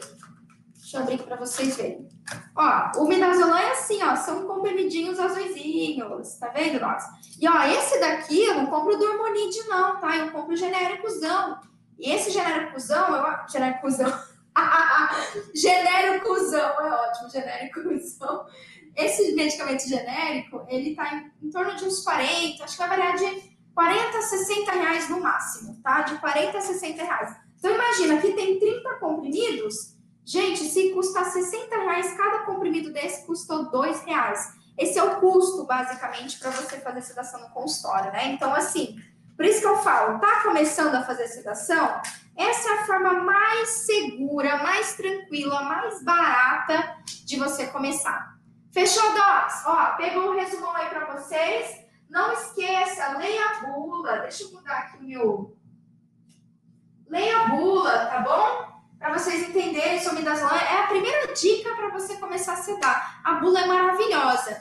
Deixa eu abrir aqui para vocês verem. Ó, o midazolam é assim, ó, são comprimidinhos azuisinhos, tá vendo, nós? E ó, esse daqui eu não compro do Hormonide não, tá? Eu compro genéricozão. E esse genéricozão, eu... Genéricozão. genéricozão, é ótimo, genéricozão. Esse medicamento genérico, ele tá em, em torno de uns 40, acho que vai variar de 40 a 60 reais no máximo, tá? De 40 a 60 reais. Então imagina, aqui tem 30 comprimidos, Gente, se custa 60 reais, cada comprimido desse custou 2 reais. Esse é o custo, basicamente, para você fazer sedação no consultório, né? Então, assim, por isso que eu falo, tá começando a fazer sedação? Essa é a forma mais segura, mais tranquila, mais barata de você começar. Fechou, Docs? Ó, pegou o resumão aí para vocês. Não esqueça, leia a bula. Deixa eu mudar aqui o meu. Leia a bula, tá bom? Para vocês entenderem sobre midazolam. É a primeira dica para você começar a sedar. A bula é maravilhosa.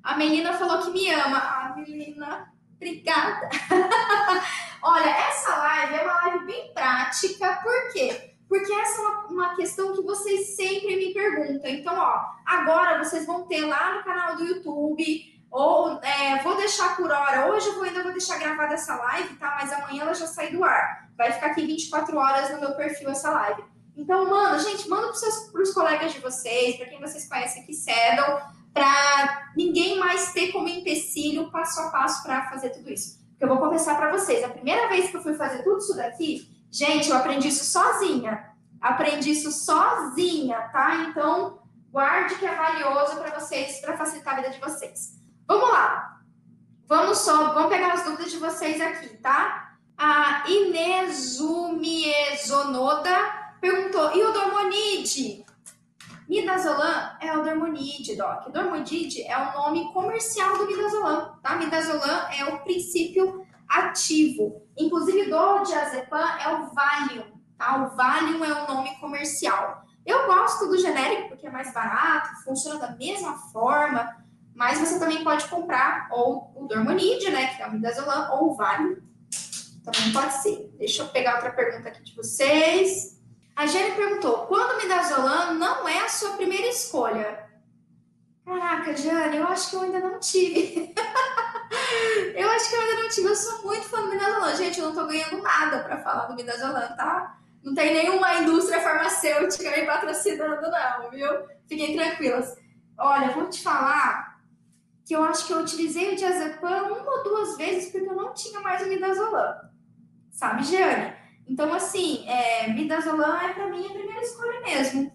A menina falou que me ama. Ah, menina, obrigada. Olha, essa live é uma live bem prática. Por quê? Porque essa é uma, uma, questão que vocês sempre me perguntam. Então, ó, agora vocês vão ter lá no canal do YouTube, ou é, vou deixar por hora. Hoje eu vou, ainda vou deixar gravada essa live, tá? Mas amanhã ela já sai do ar. Vai ficar aqui 24 horas no meu perfil essa live. Então, manda, gente, manda para os colegas de vocês, para quem vocês conhecem que cedam, para ninguém mais ter como empecilho passo a passo para fazer tudo isso. Porque eu vou confessar para vocês, a primeira vez que eu fui fazer tudo isso daqui, gente, eu aprendi isso sozinha. Aprendi isso sozinha, tá? Então, guarde que é valioso para vocês, para facilitar a vida de vocês. Vamos lá. Vamos só, vamos pegar as dúvidas de vocês aqui, tá? A Inezumiexonoda perguntou, e o Dormonide? Midazolam é o Dormonide, Doc. Dormonide é o nome comercial do Midazolam, tá? Midazolam é o princípio ativo. Inclusive, diazepam é o Valium, tá? O Valium é o nome comercial. Eu gosto do genérico porque é mais barato, funciona da mesma forma, mas você também pode comprar ou o Dormonide, né, que é o Midazolam, ou o Valium. Também pode ser. Deixa eu pegar outra pergunta aqui de vocês. A Jenny perguntou: quando Midazolam não é a sua primeira escolha? Caraca, Jane, eu acho que eu ainda não tive. eu acho que eu ainda não tive. Eu sou muito fã do Midazolam. Gente, eu não tô ganhando nada para falar do Midazolam, tá? Não tem nenhuma indústria farmacêutica me patrocinando, não, viu? Fiquem tranquilas. Olha, vou te falar que eu acho que eu utilizei o diazepam uma ou duas vezes porque eu não tinha mais o midazolam. Sabe, Jeane? Então, assim, é, midazolam é para mim a primeira escolha mesmo.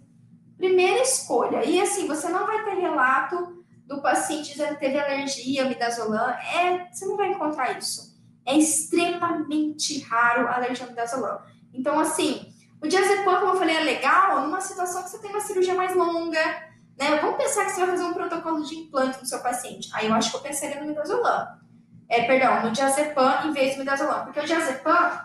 Primeira escolha. E assim, você não vai ter relato do paciente dizendo que teve alergia ao midazolam. É, você não vai encontrar isso. É extremamente raro a alergia ao midazolam. Então, assim, o diazepam, como eu falei, é legal numa situação que você tem uma cirurgia mais longa, né? Vamos pensar que você vai fazer um protocolo de implante no seu paciente. Aí eu acho que eu pensaria no midazolam. É, perdão, no diazepam em vez do midazolam. Porque o diazepam,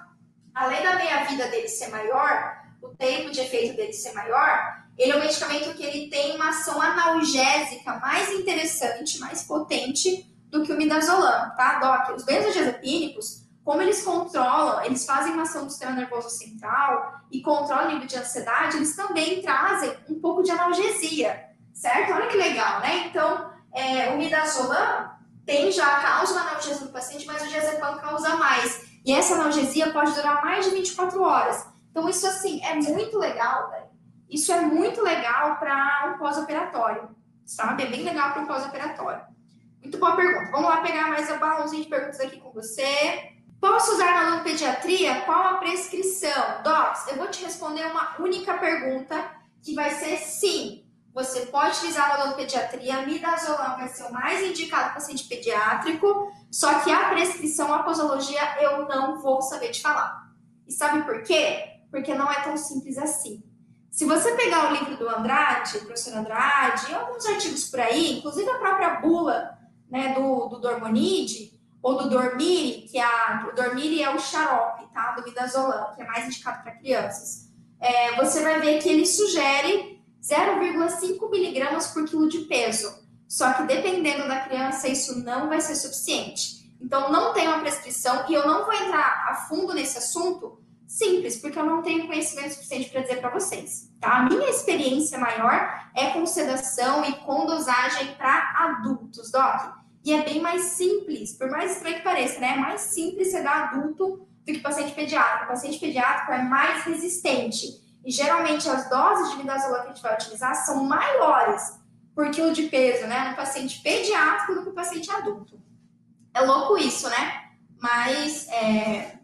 além da meia-vida dele ser maior, o tempo de efeito dele ser maior, ele é um medicamento que ele tem uma ação analgésica mais interessante, mais potente do que o midazolam, tá, Doc? Os benzodiazepínicos, como eles controlam, eles fazem uma ação do sistema nervoso central e controlam o nível de ansiedade, eles também trazem um pouco de analgesia, certo? Olha que legal, né? Então, é, o midazolam tem já causa uma analgesia no paciente, mas o diazepam causa mais. E essa analgesia pode durar mais de 24 horas. Então, isso, assim, é muito legal, né? Isso é muito legal para um pós-operatório, sabe? É bem legal para um pós-operatório. Muito boa pergunta. Vamos lá pegar mais um balãozinho de perguntas aqui com você. Posso usar na logopediatria? Qual a prescrição? Docs, eu vou te responder uma única pergunta, que vai ser sim. Você pode utilizar na logopediatria, midazolam vai ser o mais indicado para paciente pediátrico, só que a prescrição, a posologia, eu não vou saber te falar. E sabe por quê? Porque não é tão simples assim. Se você pegar o livro do Andrade, o professor Andrade, e alguns artigos por aí, inclusive a própria bula né, do, do Dormonide, ou do Dormire, que é a, o Dormire é o xarope, tá? Do midazolam, que é mais indicado para crianças. É, você vai ver que ele sugere 0,5 miligramas por quilo de peso. Só que dependendo da criança, isso não vai ser suficiente. Então, não tem uma prescrição e eu não vou entrar a fundo nesse assunto simples, porque eu não tenho conhecimento suficiente para dizer para vocês. Tá? A minha experiência maior é com sedação e com dosagem para adultos, Doc. E é bem mais simples, por mais estranho que pareça, né? É mais simples você dar adulto do que paciente pediátrico. O paciente pediátrico é mais resistente. E geralmente as doses de midazolam que a gente vai utilizar são maiores por quilo de peso, né? No paciente pediátrico do que no paciente adulto. É louco isso, né? Mas é...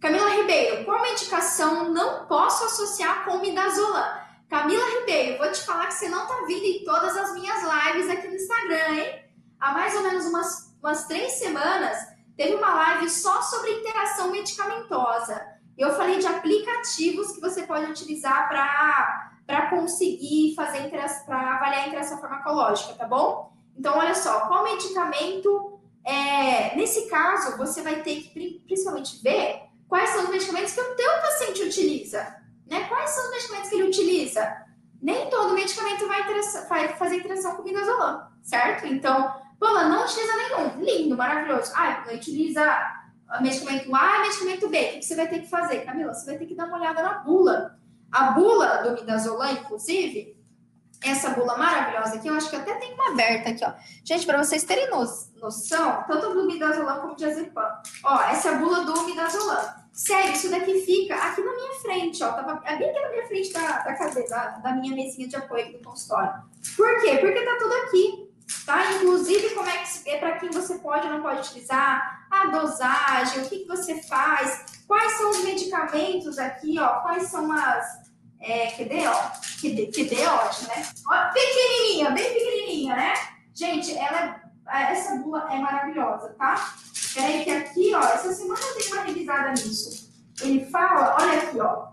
Camila Ribeiro, qual medicação não posso associar com midazolam? Camila Ribeiro, vou te falar que você não tá vindo em todas as minhas lives aqui no Instagram, hein? há mais ou menos umas, umas três semanas, teve uma live só sobre interação medicamentosa. Eu falei de aplicativos que você pode utilizar para conseguir fazer para avaliar a interação farmacológica, tá bom? Então, olha só, qual medicamento. É, nesse caso, você vai ter que principalmente ver quais são os medicamentos que o teu paciente utiliza. Né? Quais são os medicamentos que ele utiliza? Nem todo medicamento vai, vai fazer interação com midazolam, certo? Então, Paula, não utiliza nenhum. Lindo, maravilhoso. Ah, utiliza medicamento A e medicamento B. O que você vai ter que fazer? Camila, você vai ter que dar uma olhada na bula. A bula do midazolam, inclusive, essa bula maravilhosa aqui, eu acho que até tem uma aberta aqui, ó. Gente, para vocês terem noção, tanto do midazolam como do diazepam. Ó, essa é a bula do midazolam. Sério, isso daqui fica aqui na minha frente, ó. Tava bem aqui na minha frente da, da cadeira, da, da minha mesinha de apoio aqui do consultório. Por quê? Porque tá tudo aqui tá? Inclusive, como é que é para quem você pode ou não pode utilizar, a dosagem, o que, que você faz, quais são os medicamentos aqui, ó, quais são as. É, cadê, ó? Cadê, cadê, ótimo, né? Ó, pequenininha, bem pequenininha, né? Gente, ela é, essa bula é maravilhosa, tá? Peraí que aqui, ó, essa semana eu dei uma revisada nisso. Ele fala, olha aqui, ó,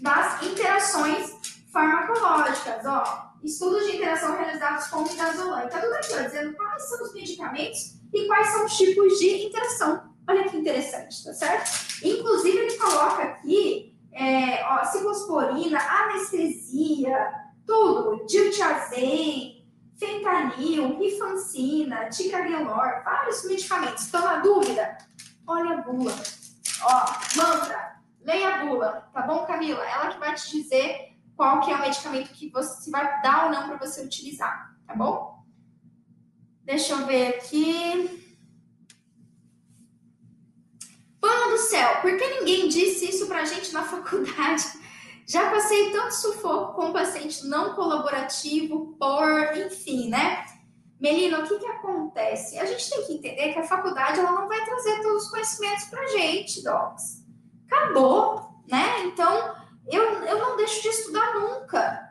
das interações farmacológicas, ó. Estudos de interação realizados com midazolam. Tá tudo aqui, ó, dizendo quais são os medicamentos e quais são os tipos de interação. Olha que interessante, tá certo? Inclusive, ele coloca aqui é, ó, ciclosporina, anestesia, tudo, diltiazem, fentanil, rifancina, ticagrelor, vários medicamentos. Estão na dúvida? Olha a bula. Ó, mantra, leia a bula, tá bom, Camila? Ela que vai te dizer qual que é o medicamento que você vai dar ou não para você utilizar, tá bom? Deixa eu ver aqui. Pano do céu, por que ninguém disse isso pra gente na faculdade? Já passei tanto sufoco com paciente não colaborativo, por, enfim, né? Melina, o que, que acontece? A gente tem que entender que a faculdade ela não vai trazer todos os conhecimentos pra gente, docs. Acabou, né? Então, eu, eu não deixo de estudar nunca.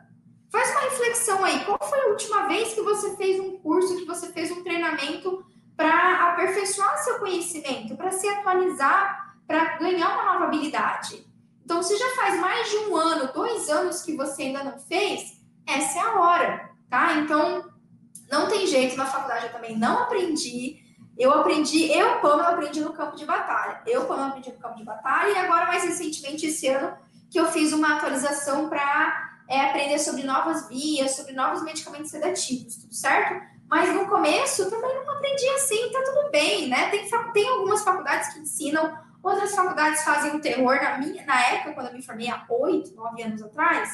Faz uma reflexão aí. Qual foi a última vez que você fez um curso, que você fez um treinamento para aperfeiçoar seu conhecimento, para se atualizar, para ganhar uma nova habilidade? Então, se já faz mais de um ano, dois anos que você ainda não fez, essa é a hora, tá? Então, não tem jeito, na faculdade eu também não aprendi. Eu aprendi, eu, Pamela, aprendi no campo de batalha. Eu, Pamela, aprendi no campo de batalha e agora, mais recentemente, esse ano, que eu fiz uma atualização para é, aprender sobre novas vias, sobre novos medicamentos sedativos, tudo certo? Mas no começo também não aprendi assim, tá tudo bem, né? Tem, tem algumas faculdades que ensinam Outras faculdades fazem o terror. Na, minha, na época, quando eu me formei há oito, nove anos atrás,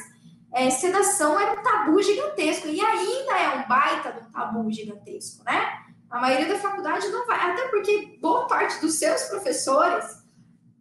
é, sedação era um tabu gigantesco. E ainda é um baita de um tabu gigantesco, né? A maioria da faculdade não vai. Até porque boa parte dos seus professores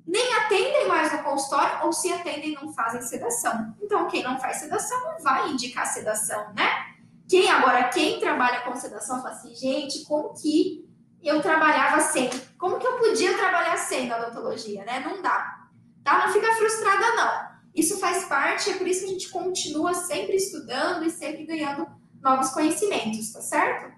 nem atendem mais no consultório, ou se atendem, não fazem sedação. Então, quem não faz sedação não vai indicar sedação, né? Quem agora, quem trabalha com sedação, fala assim, gente, como que eu trabalhava sem. Como que eu podia trabalhar sem na odontologia, né? Não dá. Tá? Não fica frustrada, não. Isso faz parte, é por isso que a gente continua sempre estudando e sempre ganhando novos conhecimentos, tá certo?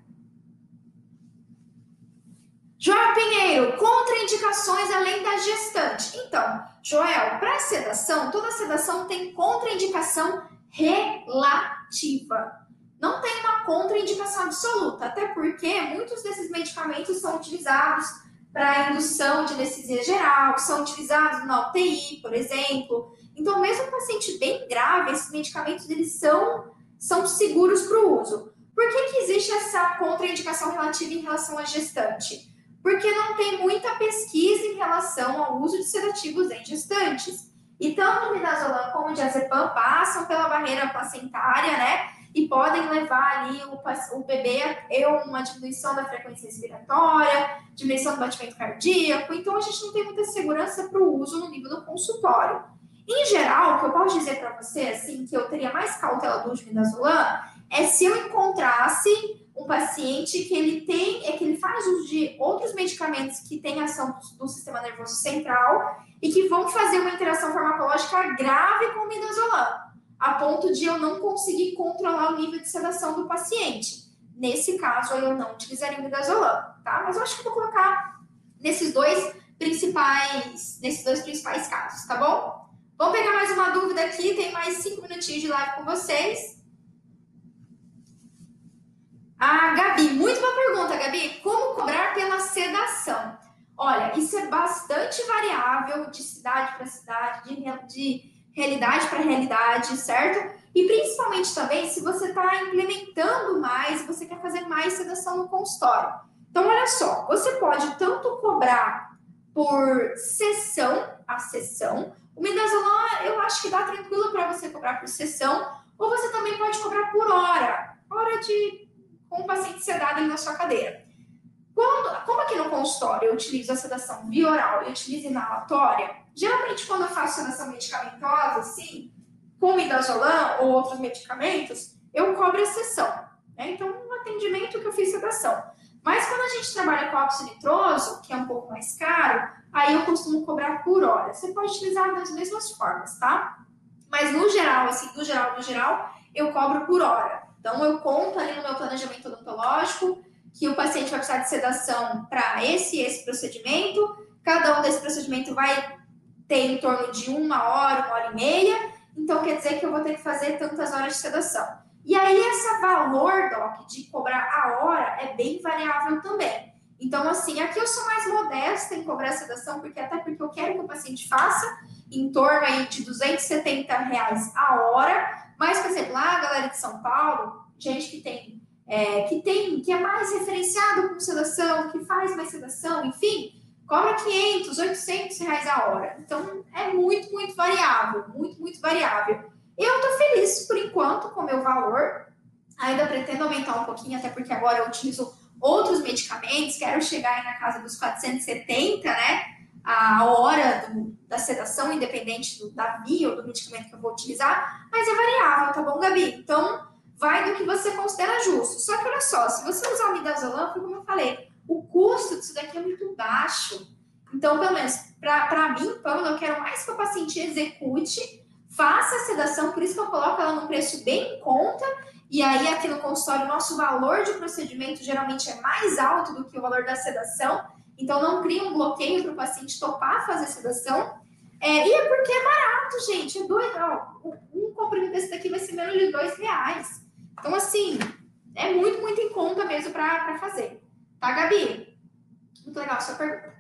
Joel Pinheiro, contraindicações além da gestante. Então, Joel, para sedação, toda sedação tem contraindicação relativa não tem uma contraindicação absoluta, até porque muitos desses medicamentos são utilizados para indução de anestesia geral, são utilizados na UTI, por exemplo. Então, mesmo um paciente bem grave, esses medicamentos eles são, são seguros para o uso. Por que, que existe essa contraindicação relativa em relação à gestante? Porque não tem muita pesquisa em relação ao uso de sedativos em gestantes. E tanto o midazolam como o diazepam passam pela barreira placentária, né? e podem levar ali o, o bebê a uma diminuição da frequência respiratória, diminuição do batimento cardíaco. Então, a gente não tem muita segurança para o uso no nível do consultório. Em geral, o que eu posso dizer para você, assim, que eu teria mais cautela do uso de midazolam, é se eu encontrasse um paciente que ele tem, é que ele faz uso de outros medicamentos que têm ação do, sistema nervoso central e que vão fazer uma interação farmacológica grave com o midazolam a ponto de eu não conseguir controlar o nível de sedação do paciente. Nesse caso, eu não utilizaria o midazolam, tá? Mas eu acho que vou colocar nesses dois principais, nesses dois principais casos, tá bom? Vamos pegar mais uma dúvida aqui, tem mais cinco minutinhos de live com vocês. A Gabi, muito boa pergunta, Gabi. Como cobrar pela sedação? Olha, isso é bastante variável de cidade para cidade, de, de realidade para realidade, certo? E principalmente também se você está implementando mais, você quer fazer mais sedação no consultório. Então, olha só, você pode tanto cobrar por sessão a sessão. O midazolam, eu acho que dá tranquilo para você cobrar por sessão, ou você também pode cobrar por hora, hora de com o paciente sedado na sua cadeira. Quando, como aqui no consultório eu utilizo a sedação via oral e utilizo inalatória, Geralmente, quando eu faço sedação medicamentosa, assim, com midazolam ou outros medicamentos, eu cobro a sessão. Né? Então, um atendimento que eu fiz sedação. Mas quando a gente trabalha com óxido nitroso, que é um pouco mais caro, aí eu costumo cobrar por hora. Você pode utilizar das mesmas formas, tá? Mas no geral, assim, do geral, no geral, eu cobro por hora. Então, eu conto ali no meu planejamento odontológico que o paciente vai precisar de sedação para esse esse procedimento. Cada um desse procedimento vai tem em torno de uma hora, uma hora e meia. então quer dizer que eu vou ter que fazer tantas horas de sedação. E aí, esse valor, Doc, de cobrar a hora é bem variável também. Então, assim, aqui eu sou mais modesta em cobrar sedação, porque até porque eu quero que o paciente faça em torno aí de 270 reais a hora. Mas, por exemplo, lá a galera de São Paulo, gente que tem, é, que tem, que é mais referenciado com sedação, que faz mais sedação, enfim, cobra 500, 800 reais a hora. Então, é muito, muito variável, muito, muito variável. Eu estou feliz, por enquanto, com o meu valor. Ainda pretendo aumentar um pouquinho, até porque agora eu utilizo outros medicamentos, quero chegar aí na casa dos 470, né? A hora do, da sedação, independente do, da via ou do medicamento que eu vou utilizar, mas é variável, tá bom, Gabi? Então, vai do que você considera justo. Só que olha só, se você usar o midazolam, como eu falei, o custo disso daqui é muito baixo. Então, pelo menos, para mim, Pamela, eu quero mais que o paciente execute, faça a sedação, por isso que eu coloco ela num preço bem em conta. E aí, aqui no consultório, nosso valor de procedimento geralmente é mais alto do que o valor da sedação. Então, não cria um bloqueio para o paciente topar fazer sedação. É, e é porque é barato, gente. É doido. Ó, um comprimido desse daqui vai ser menos de dois reais. Então, assim, é muito, muito em conta mesmo para fazer. Tá, Gabi? Muito legal a sua pergunta.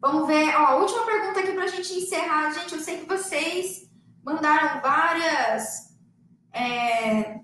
Vamos ver, ó, última pergunta aqui para a gente encerrar. Gente, eu sei que vocês mandaram várias. É...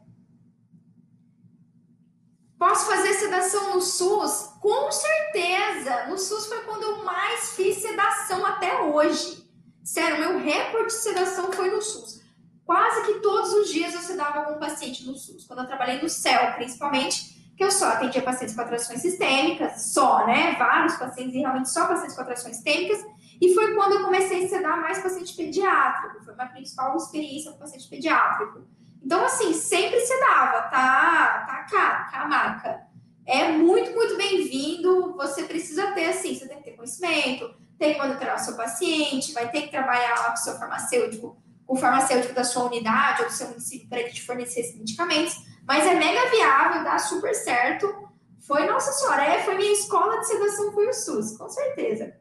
Posso fazer sedação no SUS? Com certeza! No SUS foi quando eu mais fiz sedação até hoje. Sério, meu recorde de sedação foi no SUS. Quase que todos os dias eu sedava algum paciente no SUS. Quando eu trabalhei no CEL, principalmente, que eu só atendia pacientes com atrações sistêmicas, só, né? Vários pacientes, e realmente só pacientes com atrações sistêmicas. E foi quando eu comecei a sedar mais paciente pediátrico. Foi minha principal experiência com paciente pediátrico. Então, assim, sempre sedava, tá? Tá cá, cá a marca. É muito, muito bem-vindo. Você precisa ter, assim, você tem que ter conhecimento, tem que monitorar o seu paciente, vai ter que trabalhar lá com o seu farmacêutico, com o farmacêutico da sua unidade ou do seu município para ele te fornecer esses medicamentos mas é mega viável, dá super certo. Foi, nossa senhora, é, foi minha escola de sedação, foi o SUS, com certeza.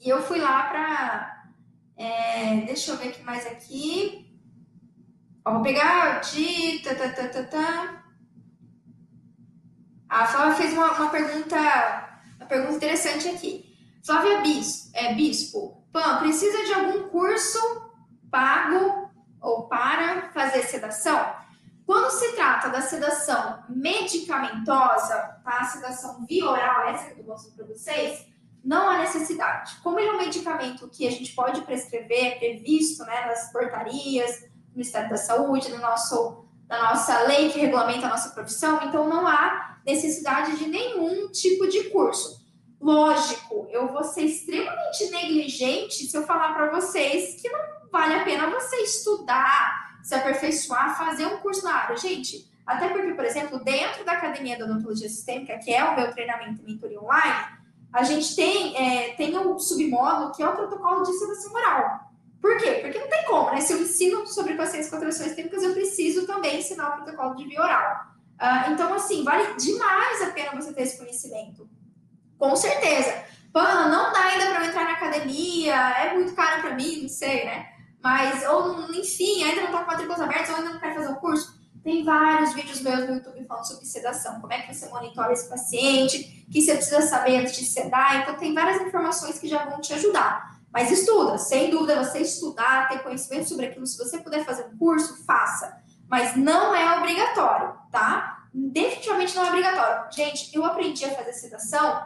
E eu fui lá para. É, deixa eu ver o que mais aqui. Ó, vou pegar de. Tá, tá, tá, tá, tá. A Flávia fez uma, uma pergunta, uma pergunta interessante aqui. Flávia Bispo, é, Bispo, Pam, precisa de algum curso pago ou para fazer sedação? Quando se trata da sedação medicamentosa, tá? A sedação via oral, essa que eu mostrando para vocês, não há necessidade. Como ele é um medicamento que a gente pode prescrever, é previsto né, nas portarias Ministério da Saúde, no nosso, na nossa lei que regulamenta a nossa profissão, então não há necessidade de nenhum tipo de curso. Lógico, eu vou ser extremamente negligente se eu falar para vocês que não vale a pena você estudar se aperfeiçoar, fazer um curso na área. Gente, até porque, por exemplo, dentro da Academia da Odontologia Sistêmica, que é o meu treinamento e mentoria online, a gente tem, é, tem um submódulo que é o protocolo de sedação oral. Por quê? Porque não tem como, né? Se eu ensino sobre pacientes com alterações sistêmicas, eu preciso também ensinar o protocolo de via oral. Uh, então, assim, vale demais a pena você ter esse conhecimento. Com certeza. Pana, não dá ainda para eu entrar na academia, é muito caro para mim, não sei, né? mas, ou enfim, ainda não está com matrículas abertas, ou ainda não quer fazer o curso, tem vários vídeos meus no YouTube falando sobre sedação, como é que você monitora esse paciente, que você precisa saber antes de sedar, então tem várias informações que já vão te ajudar. Mas estuda, sem dúvida, você estudar, ter conhecimento sobre aquilo, se você puder fazer um curso, faça. Mas não é obrigatório, tá? Definitivamente não é obrigatório. Gente, eu aprendi a fazer sedação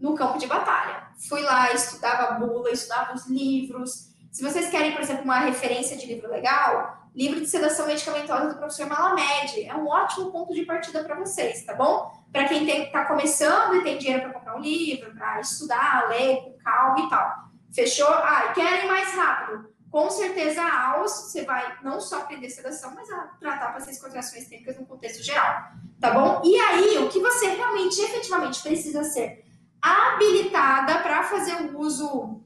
no campo de batalha. Fui lá, estudava bula, estudava os livros, se vocês querem, por exemplo, uma referência de livro legal, livro de sedação medicamentosa do professor Malamed é um ótimo ponto de partida para vocês, tá bom? Para quem está começando e tem dinheiro para comprar um livro, para estudar, ler com calma e tal. Fechou? Ah, querem mais rápido? Com certeza a AUS, você vai não só aprender sedação, mas a tratar pacientes com contrações técnicas no contexto geral, tá bom? E aí, o que você realmente, efetivamente precisa ser habilitada para fazer o uso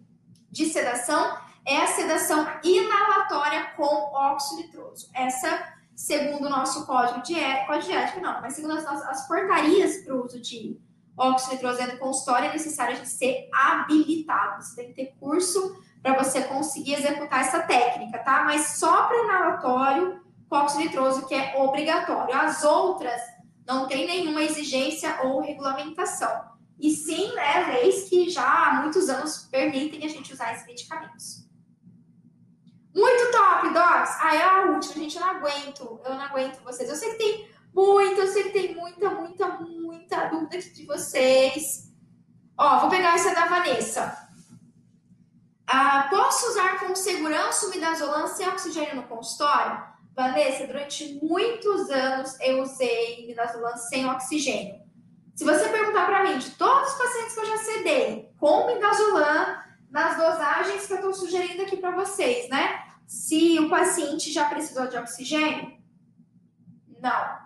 de sedação é a sedação inalatória com óxido nitroso. Essa, segundo o nosso código de ética, código de ética não, mas segundo as, as portarias para o uso de óxido do consultório, é necessário a gente ser habilitado. Você tem que ter curso para você conseguir executar essa técnica, tá? Mas só para inalatório com nitroso que é obrigatório. As outras não tem nenhuma exigência ou regulamentação. E sim, né, leis que já há muitos anos permitem a gente usar esses medicamentos. Muito top, Docs! Ah, é a última, gente, eu não aguento, eu não aguento vocês. Eu sei que tem muita, eu sei que tem muita, muita, muita dúvida aqui de vocês. Ó, vou pegar essa da Vanessa. Ah, posso usar com segurança o midazolam sem oxigênio no consultório? Vanessa, durante muitos anos eu usei midazolam sem oxigênio. Se você perguntar para mim, de todos os pacientes que eu já sedei, com midazolam, nas dosagens que eu estou sugerindo aqui para vocês, né? Se o paciente já precisou de oxigênio? Não,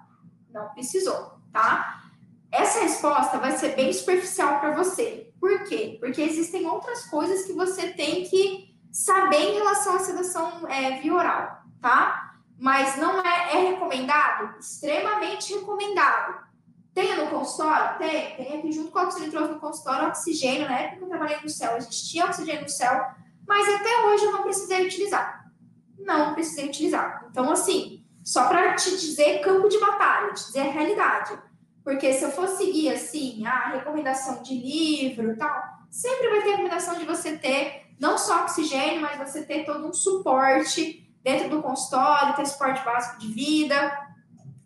não precisou, tá? Essa resposta vai ser bem superficial para você. Por quê? Porque existem outras coisas que você tem que saber em relação à sedação é, via oral, tá? Mas não é, é recomendado? Extremamente recomendado. Tem no consultório? Tem. Tem aqui junto com o oxilitrose no consultório, oxigênio. Na época que eu trabalhei no céu, a gente tinha oxigênio no céu, mas até hoje eu não precisei utilizar. Não precisei utilizar. Então, assim, só para te dizer campo de batalha, te dizer a realidade. Porque se eu for seguir, assim, a recomendação de livro tal, sempre vai ter a recomendação de você ter não só oxigênio, mas você ter todo um suporte dentro do consultório, ter suporte básico de vida,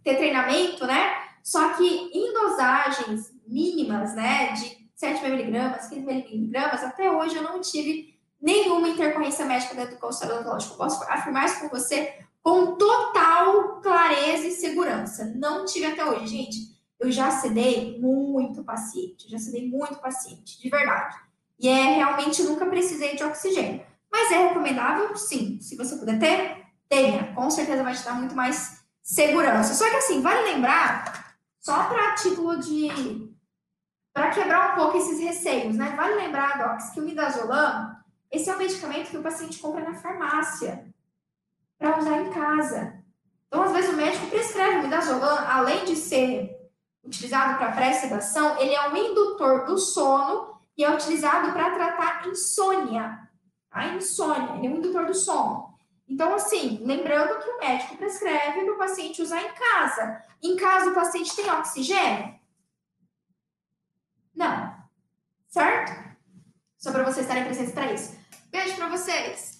ter treinamento, né? Só que em dosagens mínimas, né, de 7 miligramas, 15 miligramas, até hoje eu não tive nenhuma intercorrência médica dentro do consultório odontológico. Posso afirmar isso com você com total clareza e segurança. Não tive até hoje, gente. Eu já sedei muito paciente, já sedei muito paciente, de verdade. E é realmente nunca precisei de oxigênio. Mas é recomendável, sim. Se você puder ter, tenha. Com certeza vai te dar muito mais segurança. Só que assim, vale lembrar só para título de. para quebrar um pouco esses receios, né? Vale lembrar, Docs, que o midazolam, esse é um medicamento que o paciente compra na farmácia para usar em casa. Então, às vezes, o médico prescreve o midazolam, além de ser utilizado para pré-sedação, ele é um indutor do sono e é utilizado para tratar insônia. A insônia, ele é um indutor do sono. Então, assim, lembrando que o médico prescreve para o paciente usar em casa. Em casa, o paciente tem oxigênio? Não. Certo? Só para vocês estarem presentes para isso. Beijo para vocês!